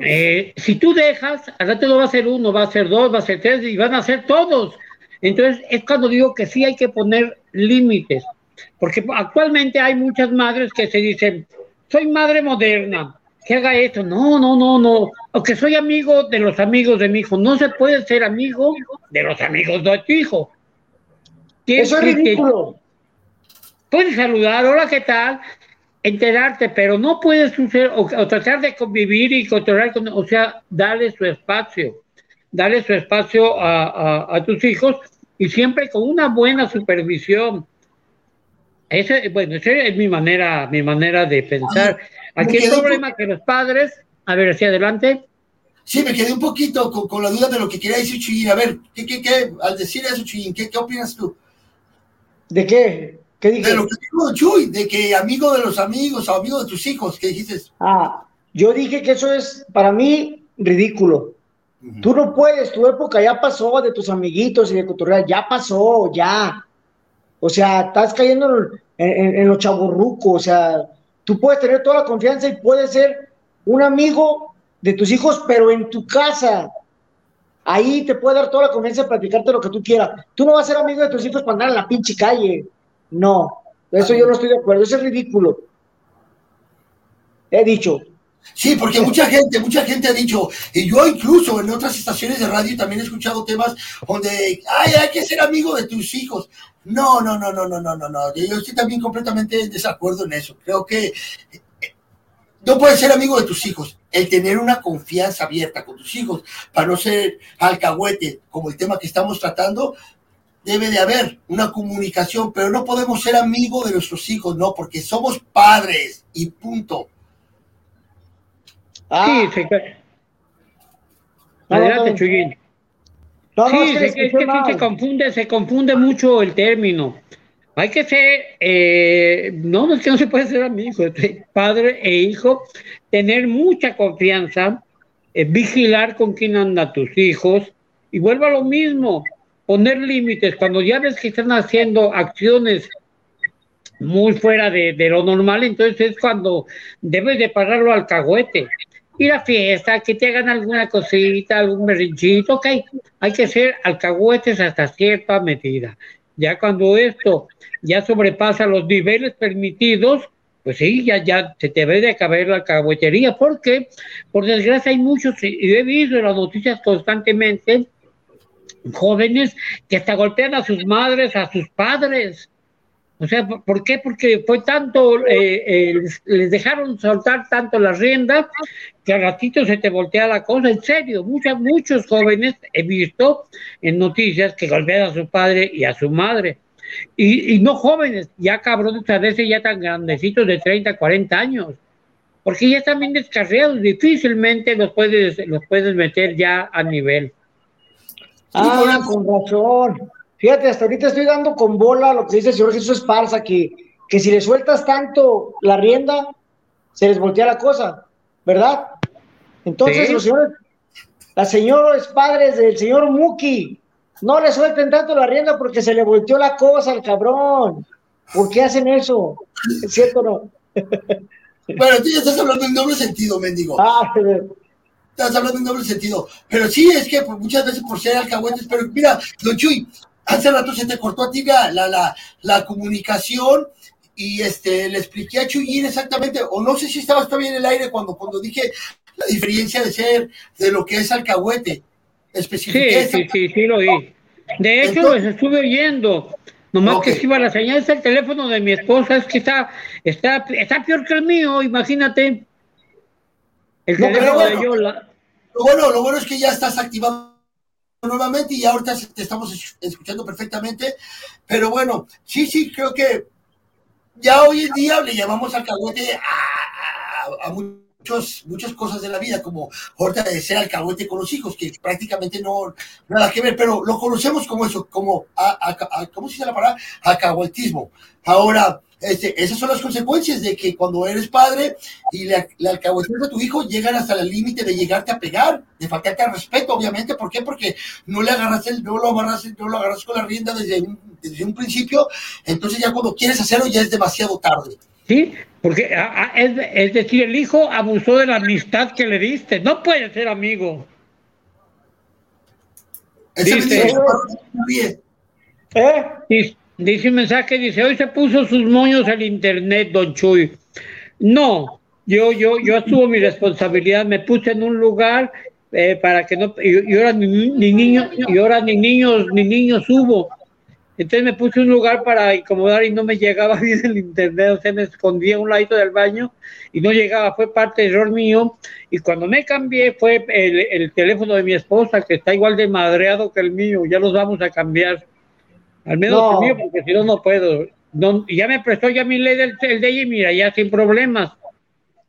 Eh, si tú dejas, al rato no va a ser uno, va a ser dos, va a ser tres y van a ser todos. Entonces es cuando digo que sí hay que poner límites, porque actualmente hay muchas madres que se dicen, soy madre moderna, que haga esto. No, no, no, no. O que soy amigo de los amigos de mi hijo. No se puede ser amigo de los amigos de tu hijo. Tienes Eso es que- ridículo. Puedes saludar, hola, ¿qué tal? Enterarte, pero no puedes usar, o, o tratar de convivir y controlar, con, o sea, darle su espacio, darle su espacio a, a- a tus hijos y siempre con una buena supervisión. Ese, bueno, esa es mi manera, mi manera de pensar. Aquí el problema que los padres, a ver, hacia adelante. Sí, me quedé un poquito con, con la duda de lo que quería decir Chuyín. A ver, ¿qué, qué, qué? Al decir eso, Chuyín, ¿qué, qué opinas tú? ¿De qué? ¿Qué dije? De lo que dijo Chuy, de que amigo de los amigos o amigo de tus hijos, ¿qué dijiste? Ah, yo dije que eso es para mí ridículo. Tú no puedes, tu época ya pasó de tus amiguitos y de cotorrear, ya pasó, ya. O sea, estás cayendo en, en, en lo chaburruco, o sea, tú puedes tener toda la confianza y puedes ser un amigo de tus hijos, pero en tu casa. Ahí te puede dar toda la confianza de platicarte lo que tú quieras. Tú no vas a ser amigo de tus hijos para andar en la pinche calle. No, eso yo no estoy de acuerdo, eso es ridículo. He dicho. Sí, porque mucha gente, mucha gente ha dicho, y yo incluso en otras estaciones de radio también he escuchado temas donde, ay, hay que ser amigo de tus hijos. No, no, no, no, no, no, no, no. Yo estoy también completamente en desacuerdo en eso. Creo que eh, no puedes ser amigo de tus hijos. El tener una confianza abierta con tus hijos para no ser alcahuete, como el tema que estamos tratando, debe de haber una comunicación, pero no podemos ser amigos de nuestros hijos, no, porque somos padres y punto. Sí, se... Adelante. Chuyín. No, no, sí, es que es que, se confunde, se confunde mucho el término. hay que ser, eh, no, no es que no se puede ser amigo, padre e hijo, tener mucha confianza, eh, vigilar con quién andan tus hijos y vuelva a lo mismo, poner límites. Cuando ya ves que están haciendo acciones muy fuera de, de lo normal, entonces es cuando debes de pararlo al cagüete ir a fiesta, que te hagan alguna cosita, algún berrinchito, ok, hay que ser alcahuetes hasta cierta medida. Ya cuando esto ya sobrepasa los niveles permitidos, pues sí, ya, ya se te debe de caber la alcahuetería, porque por desgracia hay muchos, y he visto en las noticias constantemente, jóvenes que hasta golpean a sus madres, a sus padres. O sea, ¿por qué? Porque fue tanto, eh, eh, les dejaron soltar tanto la rienda que al ratito se te voltea la cosa. En serio, muchos, muchos jóvenes he visto en noticias que golpean a su padre y a su madre. Y, y no jóvenes, ya cabrones a veces ya tan grandecitos de 30, 40 años. Porque ya están bien descarriados, difícilmente los puedes, los puedes meter ya a nivel. Ah, con razón. Fíjate, hasta ahorita estoy dando con bola lo que dice el señor Jesús Esparza, que, que si le sueltas tanto la rienda, se les voltea la cosa, ¿verdad? Entonces, Sí. los señores, las señores padres del señor Muki, no le suelten tanto la rienda porque se le volteó la cosa al cabrón. ¿Por qué hacen eso? ¿Es cierto o no? Bueno, tú ya estás hablando en doble sentido, mendigo. Ah, Estás hablando en doble sentido. Pero sí, es que muchas veces por ser alcahuetes, pero mira, don Chuy, hace rato se te cortó a ti la, la, la, la comunicación y este le expliqué a Chuyín exactamente, o no sé si estabas todavía en el aire cuando, cuando dije la diferencia de ser, de lo que es alcahuete. Especifiqué Sí, sí, sí, sí lo oí. De hecho, los estuve oyendo. Nomás que si iba la señal, es el teléfono de mi esposa, es que está, está, está peor que el mío, imagínate. El No, pero teléfono bueno. de Yola. Lo bueno, lo bueno es que ya estás activado nuevamente y ahorita te estamos es- escuchando perfectamente. Pero bueno, sí, sí, creo que ya hoy en día le llamamos alcahuete a, a- muchos, muchas cosas de la vida, como ahorita de ser alcahuete con los hijos, que prácticamente no nada que ver, pero lo conocemos como eso, como, a- ¿cómo se dice la palabra? Alcahuetismo. Ahora, este, esas son las consecuencias de que cuando eres padre y le, le a tu hijo, llegan hasta el límite de llegarte a pegar, de faltarte al respeto, obviamente. ¿Por qué? Porque no le agarras el, no lo agarras, no lo agarras con la rienda desde un, desde un principio. Entonces ya cuando quieres hacerlo ya es demasiado tarde. Sí, porque ah, ah, es, es decir, el hijo abusó de la amistad que le diste. No puede ser amigo. Dice, ¿Eh? Dice, un mensaje, dice, hoy se puso sus moños al internet, don Chuy. No, yo, yo, yo asumo mi responsabilidad, me puse en un lugar eh, para que no, y, y ahora ni, ni niños, y ahora ni niños, ni niños hubo. Entonces me puse un lugar para incomodar y no me llegaba bien el internet, o sea, me escondía a un ladito del baño y no llegaba, fue parte de error mío. Y cuando me cambié fue el, el teléfono de mi esposa, que está igual de madreado que el mío, ya los vamos a cambiar. Al menos No. el mío, porque si no, no puedo. No, ya me prestó ya mi ley del, el de ella y mira, ya sin problemas.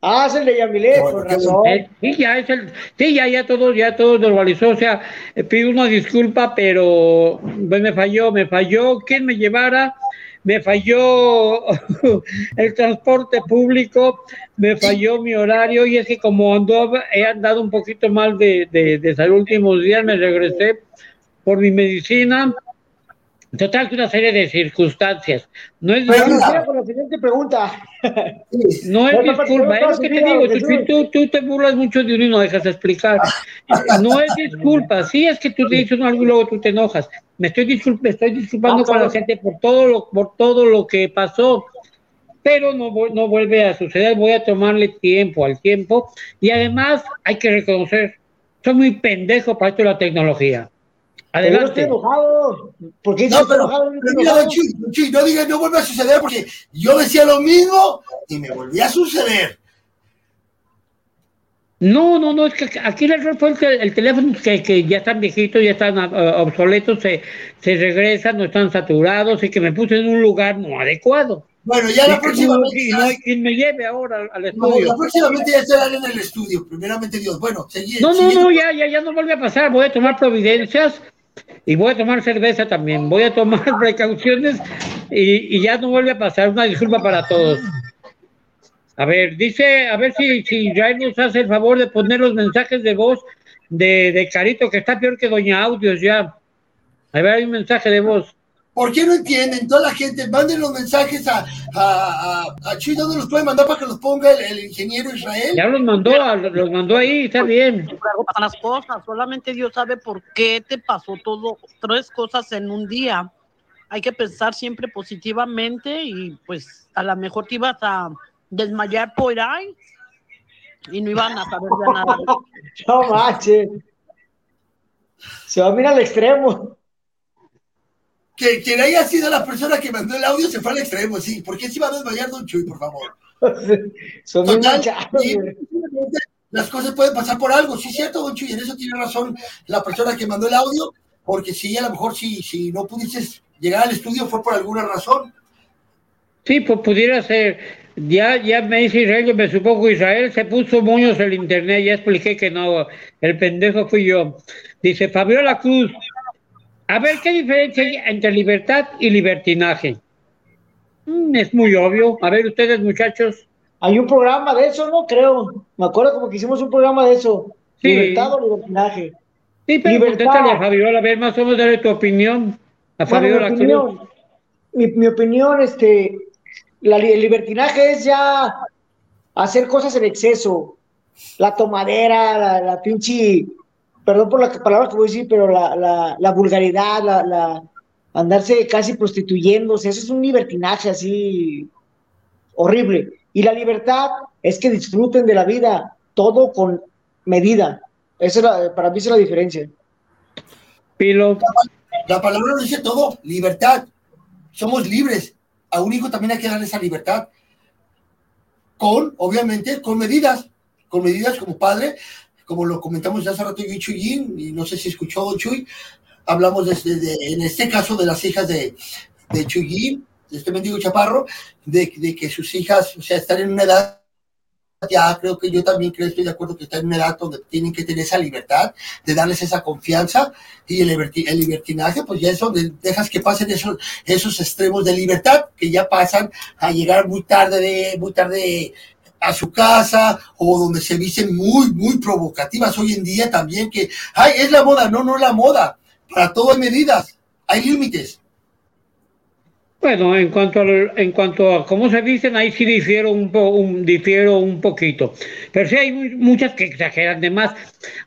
Ah, es el de Yamilé, con razón. Eh, Sí, ya es el, sí, ya, ya todo, ya todo normalizó. O sea, eh, pido una disculpa, pero pues, me falló, me falló quién me llevara, me falló el transporte público, me falló mi horario y es que como ando, he andado un poquito mal de, de, de salud últimos días, me regresé por mi medicina. Total, que una serie de circunstancias. No es disculpa. con la siguiente pregunta. No es No, no, disculpa, no, es lo que te digo, tú, tú, tú te burlas mucho de uno y no dejas explicar. No es disculpa, sí es que tú te dices algo y luego tú te enojas. Me estoy, disculp me estoy disculpando Ah, con la gente por todo lo, por todo lo que pasó, pero no, no vuelve a suceder, voy a tomarle tiempo al tiempo y además hay que reconocer, soy muy pendejo para esto de la tecnología. Pero Adelante. enojado. ¿Por qué No, pero, enojado? Pero mira, don don no digas, no vuelve a suceder porque yo decía lo mismo y me volvía a suceder. No, no, no, es que aquí el error fue que- el teléfono que, que ya están viejitos, ya están ah, obsoletos, se, se regresan, no están saturados y que me puse en un lugar no adecuado. Bueno, ya la que próxima no- vez y no hay quien me lleve ahora al- al No, estudio. la próximamente ya estarán en el estudio, primeramente Dios. Bueno, seguí. No, no, no, ya, ya, ya no vuelve a pasar. Voy a tomar providencias y voy a tomar cerveza también. Voy a tomar precauciones y, ya no vuelve a pasar. Una disculpa para todos. A ver, dice, a ver si, si Israel nos hace el favor de poner los mensajes de voz de, de Carito, que está peor que Doña Audios ya. A ver, hay un mensaje de voz. ¿Por qué no entienden? Toda la gente, manden los mensajes a, a, a, a Chuy, ¿dónde los puede mandar para que los ponga el, el ingeniero Israel? Ya los mandó, a- los mandó ahí, está bien. Las cosas, solamente Dios sabe por qué te pasó todo, tres cosas en un día. Hay que pensar siempre positivamente y pues a lo mejor te ibas a desmayar por ahí y no iban a saber de nada. No manches. Se va a mirar al extremo. Que quien haya sido la persona que mandó el audio se fue al extremo, sí. ¿Por qué se iba a desmayar Don Chuy, por favor? Son Total, y las cosas pueden pasar por algo, sí es cierto, Don Chuy, en eso tiene razón la persona que mandó el audio, porque sí, a lo mejor si, si no pudiste llegar al estudio fue por alguna razón. Sí, pues pudiera ser. Ya, ya me dice Israel, yo me supongo que Israel se puso moños el internet, ya expliqué que no, el pendejo fui yo. Dice Fabiola Cruz, a ver, ¿qué diferencia hay entre libertad y libertinaje? Mm, es muy obvio. A ver, ustedes muchachos. Hay un programa de eso, ¿no? Creo. Me acuerdo como que hicimos un programa de eso. Sí. Libertad o libertinaje. Sí, pero Libertad. a Fabiola, a ver, más o menos dale tu opinión. A Bueno, Fabiola mi Cruz. opinión, mi, mi opinión, este, la, el libertinaje es ya hacer cosas en exceso, la tomadera, la, la pinche, perdón por la palabra que voy a decir, pero la, la, la vulgaridad, la, la andarse casi prostituyéndose, eso es un libertinaje así horrible. Y la libertad es que disfruten de la vida, todo con medida. Esa es la- para mí esa es la diferencia. Pilo. La palabra lo dice todo, libertad. Somos libres. A un hijo también hay que darle esa libertad. Con, obviamente, con medidas. Con medidas como padre, como lo comentamos ya hace rato yo y Chuyín, y no sé si escuchó Chuy, hablamos desde, de- en este caso de las hijas de, de Chuyín, de este mendigo chaparro, de, de que sus hijas, o sea, están en una edad ya creo que yo también creo, estoy de acuerdo que están en una edad donde tienen que tener esa libertad, de darles esa confianza y el, el libertinaje, pues ya es donde dejas que pasen esos, esos extremos de libertad que ya pasan a llegar muy tarde de, muy tarde a su casa o donde se visten muy, muy provocativas hoy en día también que, ay, es la moda, no, no es la moda, para todo hay medidas, hay límites. Bueno, en cuanto, al- en cuanto a cómo se dicen, ahí sí difiero un, po, un, difiero un poquito. Pero sí hay mu- muchas que exageran de más.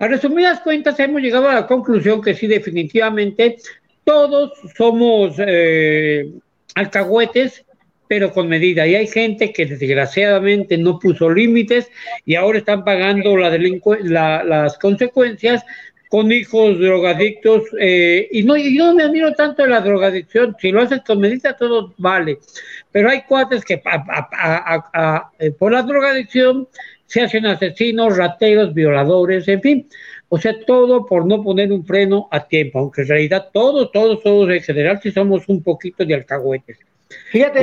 A resumidas cuentas, hemos llegado a la conclusión que sí, definitivamente, todos somos eh, alcahuetes, pero con medida. Y hay gente que desgraciadamente no puso límites y ahora están pagando la la- las consecuencias con hijos drogadictos. eh, y no, y no me admiro tanto de la drogadicción. Si lo haces con medida, todo vale. Pero hay cuates que por la drogadicción se hacen asesinos, rateros, violadores, en fin. O sea, todo por no poner un freno a tiempo, aunque en realidad todos, todos, todos en general sí somos un poquito de alcahuetes. Fíjate,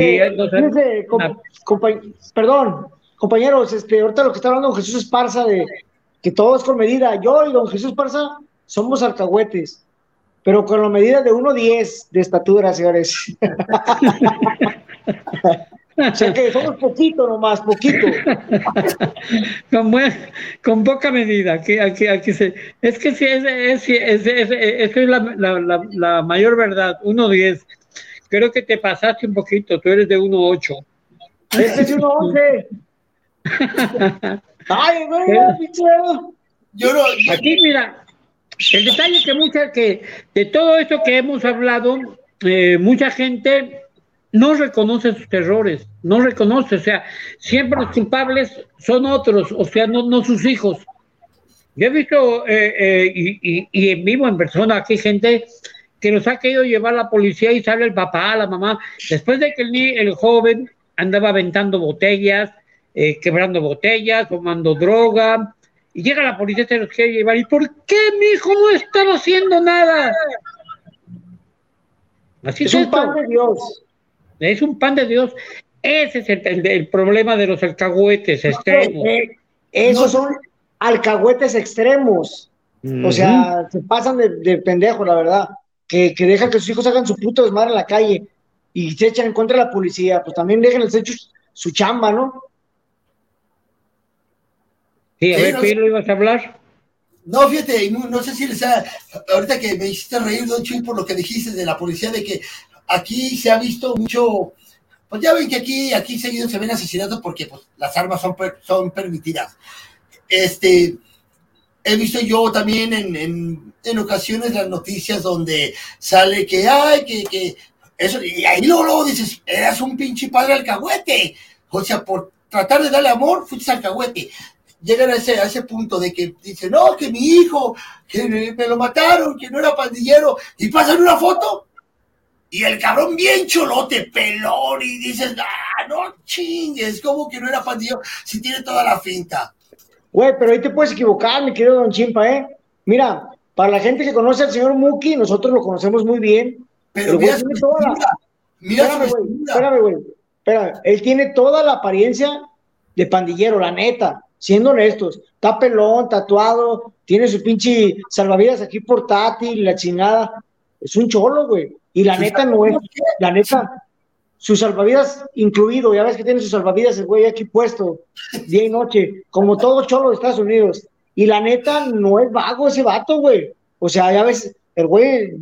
compa- perdón, compañeros, este, ahorita lo que está hablando don Jesús Esparza de que todo es con medida. Yo y don Jesús Esparza somos alcahuetes, pero con la medida de 1.10 de estatura, señores. o sea que somos poquito nomás, poquito. con, buen- con poca medida. Aquí, aquí, aquí se, es que sí, es, es, es, es- es- es la, la, la, la mayor verdad, 1.10. Creo que te pasaste un poquito, tú eres de 1.8. Este es 1.11. Ay, güey, pinche. Yo no. Aquí, mira, el detalle que mucha, que de todo esto que hemos hablado, eh, mucha gente no reconoce sus errores, no reconoce, o sea, siempre los culpables son otros, o sea, no, no sus hijos. Yo he visto, eh, eh, y, y- y en vivo, en persona, aquí gente que los ha querido llevar la policía y sale el papá, la mamá, después de que el, el joven andaba aventando botellas, eh, quebrando botellas, tomando droga, y llega la policía y se los quiere llevar. ¿Y por qué mi hijo no estaba haciendo nada? Así Es es, un pan de Dios. Es un pan de Dios. Ese es el, el- el problema de los alcahuetes extremos. Eh, esos son alcahuetes extremos. O sea, se pasan de, de pendejo, la verdad. Que, que dejan que sus hijos hagan su puto desmadre en la calle. y se echan en contra de la policía, pues también dejen el hecho su chamba, ¿no? Sí, a ver, Pilo, ¿ibas a hablar? No, fíjate, no, no sé si les ha, ahorita que me hiciste reír, Don Chuy, por lo que dijiste de la policía, de que aquí se ha visto mucho, pues ya ven que aquí, aquí seguido se ven asesinatos porque pues, las armas son, son permitidas. Este, he visto yo también en, en, en ocasiones las noticias donde sale que, ay, que, que, eso, y ahí luego, luego dices, eras un pinche padre alcahuete. O sea, por tratar de darle amor, fuiste alcahuete llegan a ese, a ese punto de que dicen, no, que mi hijo, que me lo mataron, que no era pandillero, y pasan una foto, y el cabrón bien cholote, pelón, y dices, ah, no chingues, como que no era pandillero, si tiene toda la finta. Güey, pero ahí te puedes equivocar, mi querido Don Chimpa, ¿eh? Mira, para la gente que conoce al señor Muki, nosotros lo conocemos muy bien. Pero mira tiene toda la- mira Espérame, güey, espérame, güey. Espérame, él tiene toda la apariencia de pandillero, la neta, siendo honestos. Está pelón, tatuado, tiene su pinche salvavidas aquí portátil, la chingada. Es un cholo, güey. Y la ¿Sus neta no es, la neta, su salvavidas incluido, ya ves que tiene sus salvavidas el güey aquí puesto, día y noche, como todo cholo de Estados Unidos. Y la neta no es vago ese vato, güey. O sea, ya ves, el güey,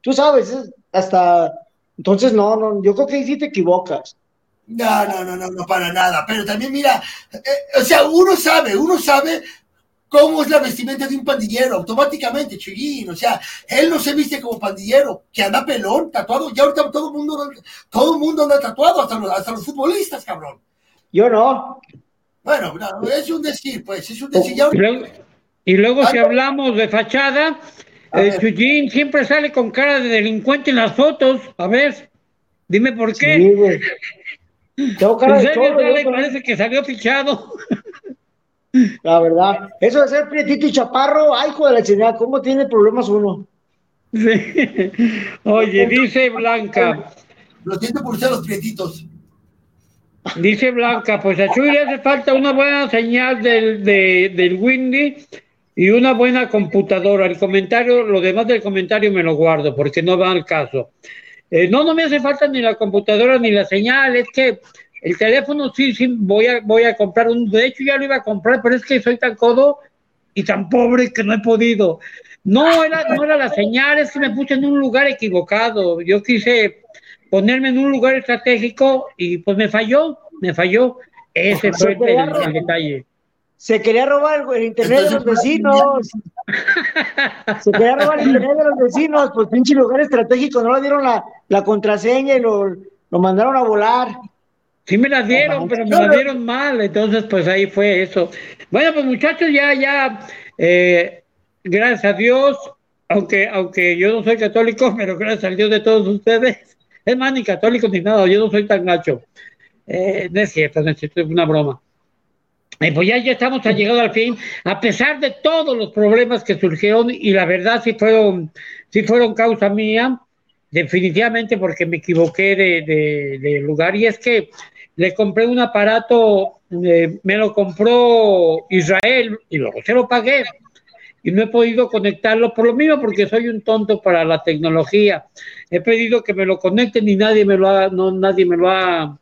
tú sabes, es hasta... Entonces, no, no, yo creo que ahí sí te equivocas. No, no, no, no, no, para nada. Pero también mira, eh, o sea, uno sabe, uno sabe cómo es la vestimenta de un pandillero, automáticamente, Chuyín. O sea, él no se viste como pandillero, que anda pelón, tatuado. Ya ahorita todo el mundo, todo el mundo anda tatuado, hasta los, hasta los futbolistas, cabrón. Yo no. Bueno, no, es un decir, pues, es un decir. Ya Y luego, y luego si hablamos de fachada, ver. Chuyín siempre sale con cara de delincuente en las fotos. A ver, dime por qué. Sí, güey. Tengo cara en de cholo, sale, parece que salió fichado. La verdad. Eso de ser prietito y chaparro, ay, hijo de la chingada, ¿cómo tiene problemas uno? Sí. Oye, dice Blanca, Lo siento por ser los prietitos. Dice Blanca, pues a Chuy le hace falta una buena señal del, de- del Windy y una buena computadora. El comentario, lo demás del comentario me lo guardo porque no va al caso. Eh, no, no me hace falta ni la computadora ni la señal, es que el teléfono sí, sí, voy a, voy a comprar un, de hecho ya lo iba a comprar, pero es que soy tan codo y tan pobre que no he podido. No era, no era la señal, es que me puse en un lugar equivocado. Yo quise ponerme en un lugar estratégico y pues me falló, me falló. Ese fue el, el- el detalle. Se quería robar el, internet de los vecinos. Se quería robar el internet de los vecinos, pues pinche lugar estratégico, no le dieron la, la contraseña y lo, lo mandaron a volar. Sí me las dieron, pero me las dieron mal, entonces pues ahí fue eso. Bueno, pues muchachos, ya, ya, eh, gracias a Dios, aunque, aunque yo no soy católico, pero gracias al Dios de todos ustedes, es más, ni católico ni nada, yo no soy tan gacho. Eh, no es cierto, no es una broma. Eh, pues ya, ya estamos llegado al fin, a pesar de todos los problemas que surgieron, y la verdad sí fueron, sí fueron causa mía, definitivamente porque me equivoqué de, de- de lugar, y es que le compré un aparato, eh, me lo compró Israel, y luego se lo pagué, y no he podido conectarlo por lo mismo, porque soy un tonto para la tecnología. He pedido que me lo conecten y nadie me lo ha, no, nadie me lo ha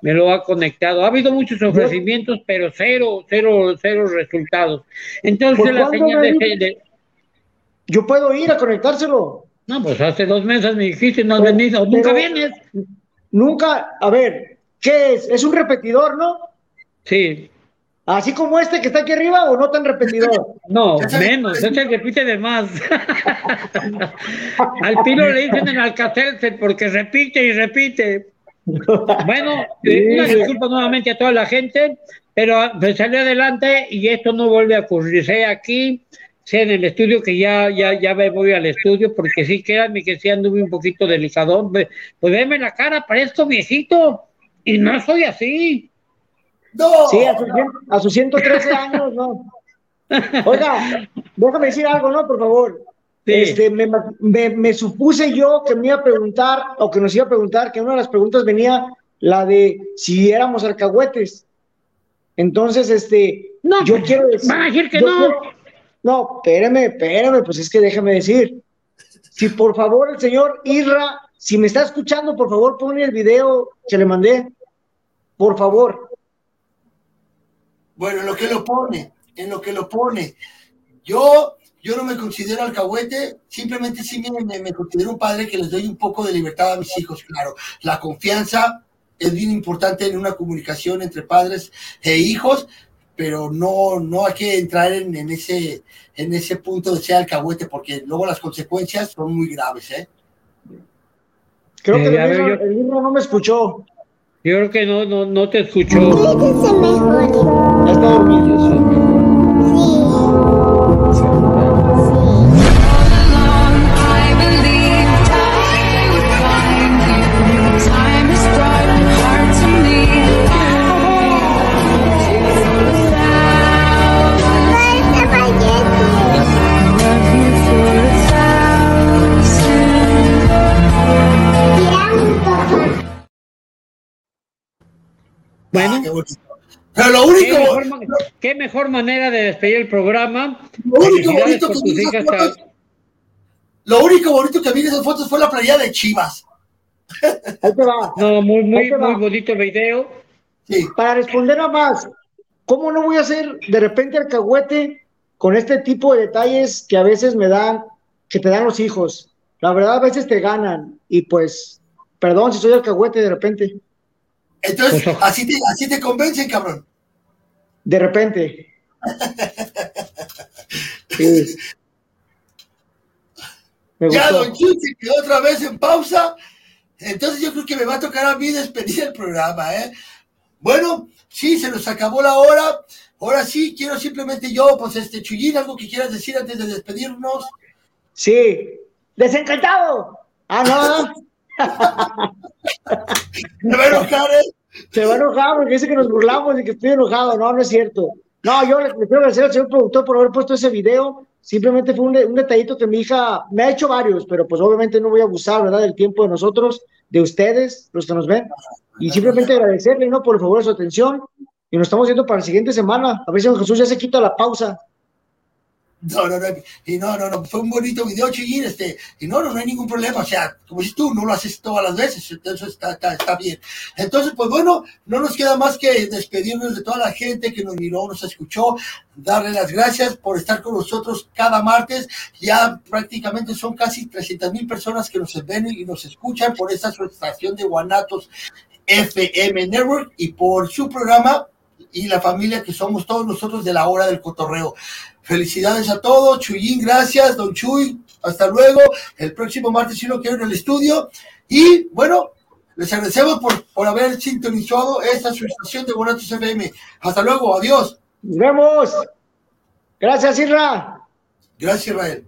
me lo ha conectado. Ha habido muchos ofrecimientos, pero cero, cero, cero resultados. Entonces ¿Por la señal de, de- Yo puedo ir a conectárselo. No, pues hace dos meses me dijiste, no has venido, nunca vienes. Nunca, a ver, ¿qué es? Es un repetidor, ¿no? Sí. Así como este que está aquí arriba o no tan repetidor. No, menos, ese repite de más. Al pilo le dicen en Alcacelser porque repite y repite. Bueno, eh, una disculpa nuevamente a toda la gente, pero pues, salió adelante y esto no vuelve a ocurrir. Sea aquí, sea en el estudio, que ya, ya, ya me voy al estudio, porque sí, créanme que sí anduve un poquito delicado. Ve- Pues veme la cara, parezco viejito y no soy así. No. Sí, a sus, a sus 113 años, ¿no? Oiga, déjame decir algo, ¿no? Por favor. Este, me, me- me supuse yo que me iba a preguntar, o que nos iba a preguntar, que una de las preguntas venía la de si éramos alcahuetes. Entonces, este, yo quiero decir. van a decir que no. quiero- no, espérame, espérame, pues es que déjame decir. Si por favor el señor Irra Si me está escuchando, por favor, ponle el video que le mandé. Por favor. Bueno, en lo que lo pone, en lo que lo pone. Yo, yo no me considero alcahuete, simplemente sí me, me considero un padre que les doy un poco de libertad a mis hijos, claro. La confianza es bien importante en una comunicación entre padres e hijos, pero no, no hay que entrar en, en ese, en ese punto de ser alcahuete, porque luego las consecuencias son muy graves, ¿eh? Creo que Eh, el, ver, mismo, yo- el mismo no me escuchó. Yo creo que no, no, no te escuchó. Ya está dormido. Bueno. Pero lo único, ¿Qué mejor, ma- qué mejor manera de despedir el programa. Lo único bonito que vi esas fotos- lo único bonito que vi en esas fotos fue la playa de Chivas. Ahí te va. No, muy, muy, va. muy bonito el video. Para responder a más, ¿cómo no voy a hacer de repente alcahuete con este tipo de detalles que a veces me dan, que te dan los hijos? La verdad, a veces te ganan y pues, perdón si soy alcahuete de repente. Entonces, así te, así te convencen, cabrón. De repente. Sí. Ya. Don Chuy se quedó otra vez en pausa. Entonces yo creo que me va a tocar a mí despedir el programa, ¿eh? Bueno, sí, se nos acabó la hora. Ahora sí, quiero simplemente yo, pues este, Chuyín, algo que quieras decir antes de despedirnos. Sí. ¡Desencantado! Ah, no. Se va a enojar, ¿eh? Se va a enojar porque dice que nos burlamos y que estoy enojado. No, no es cierto. No, yo le, quiero agradecer al señor productor por haber puesto ese video. Simplemente fue un, un detallito que mi hija me ha hecho varios, pero pues obviamente no voy a abusar, ¿verdad? Del tiempo de nosotros, de ustedes, los que nos ven. Y simplemente agradecerle, ¿no? Por el favor de su atención. Y nos estamos viendo para la siguiente semana. A ver si Jesús ya se quita la pausa. No, no, no, y no, no, no, fue un bonito video, Chuyín, este, y no, no, hay ningún problema, o sea, como dices tú, no lo haces todas las veces, entonces está, está, está bien. Entonces, pues bueno, no nos queda más que despedirnos de toda la gente que nos miró, nos escuchó, darle las gracias por estar con nosotros cada martes, ya prácticamente son casi 300 mil personas que nos ven y nos escuchan por esta su estación de Guanatos FM Network y por su programa y la familia que somos todos nosotros de la hora del cotorreo. Felicidades a todos, Chuyín, gracias, Don Chuy, hasta luego. El próximo martes, si lo quiero, en el estudio. Y bueno, les agradecemos por, por haber sintonizado esta su estación de Guanatos FM. Hasta luego, adiós. Nos vemos. Gracias, Isra. Gracias, Israel.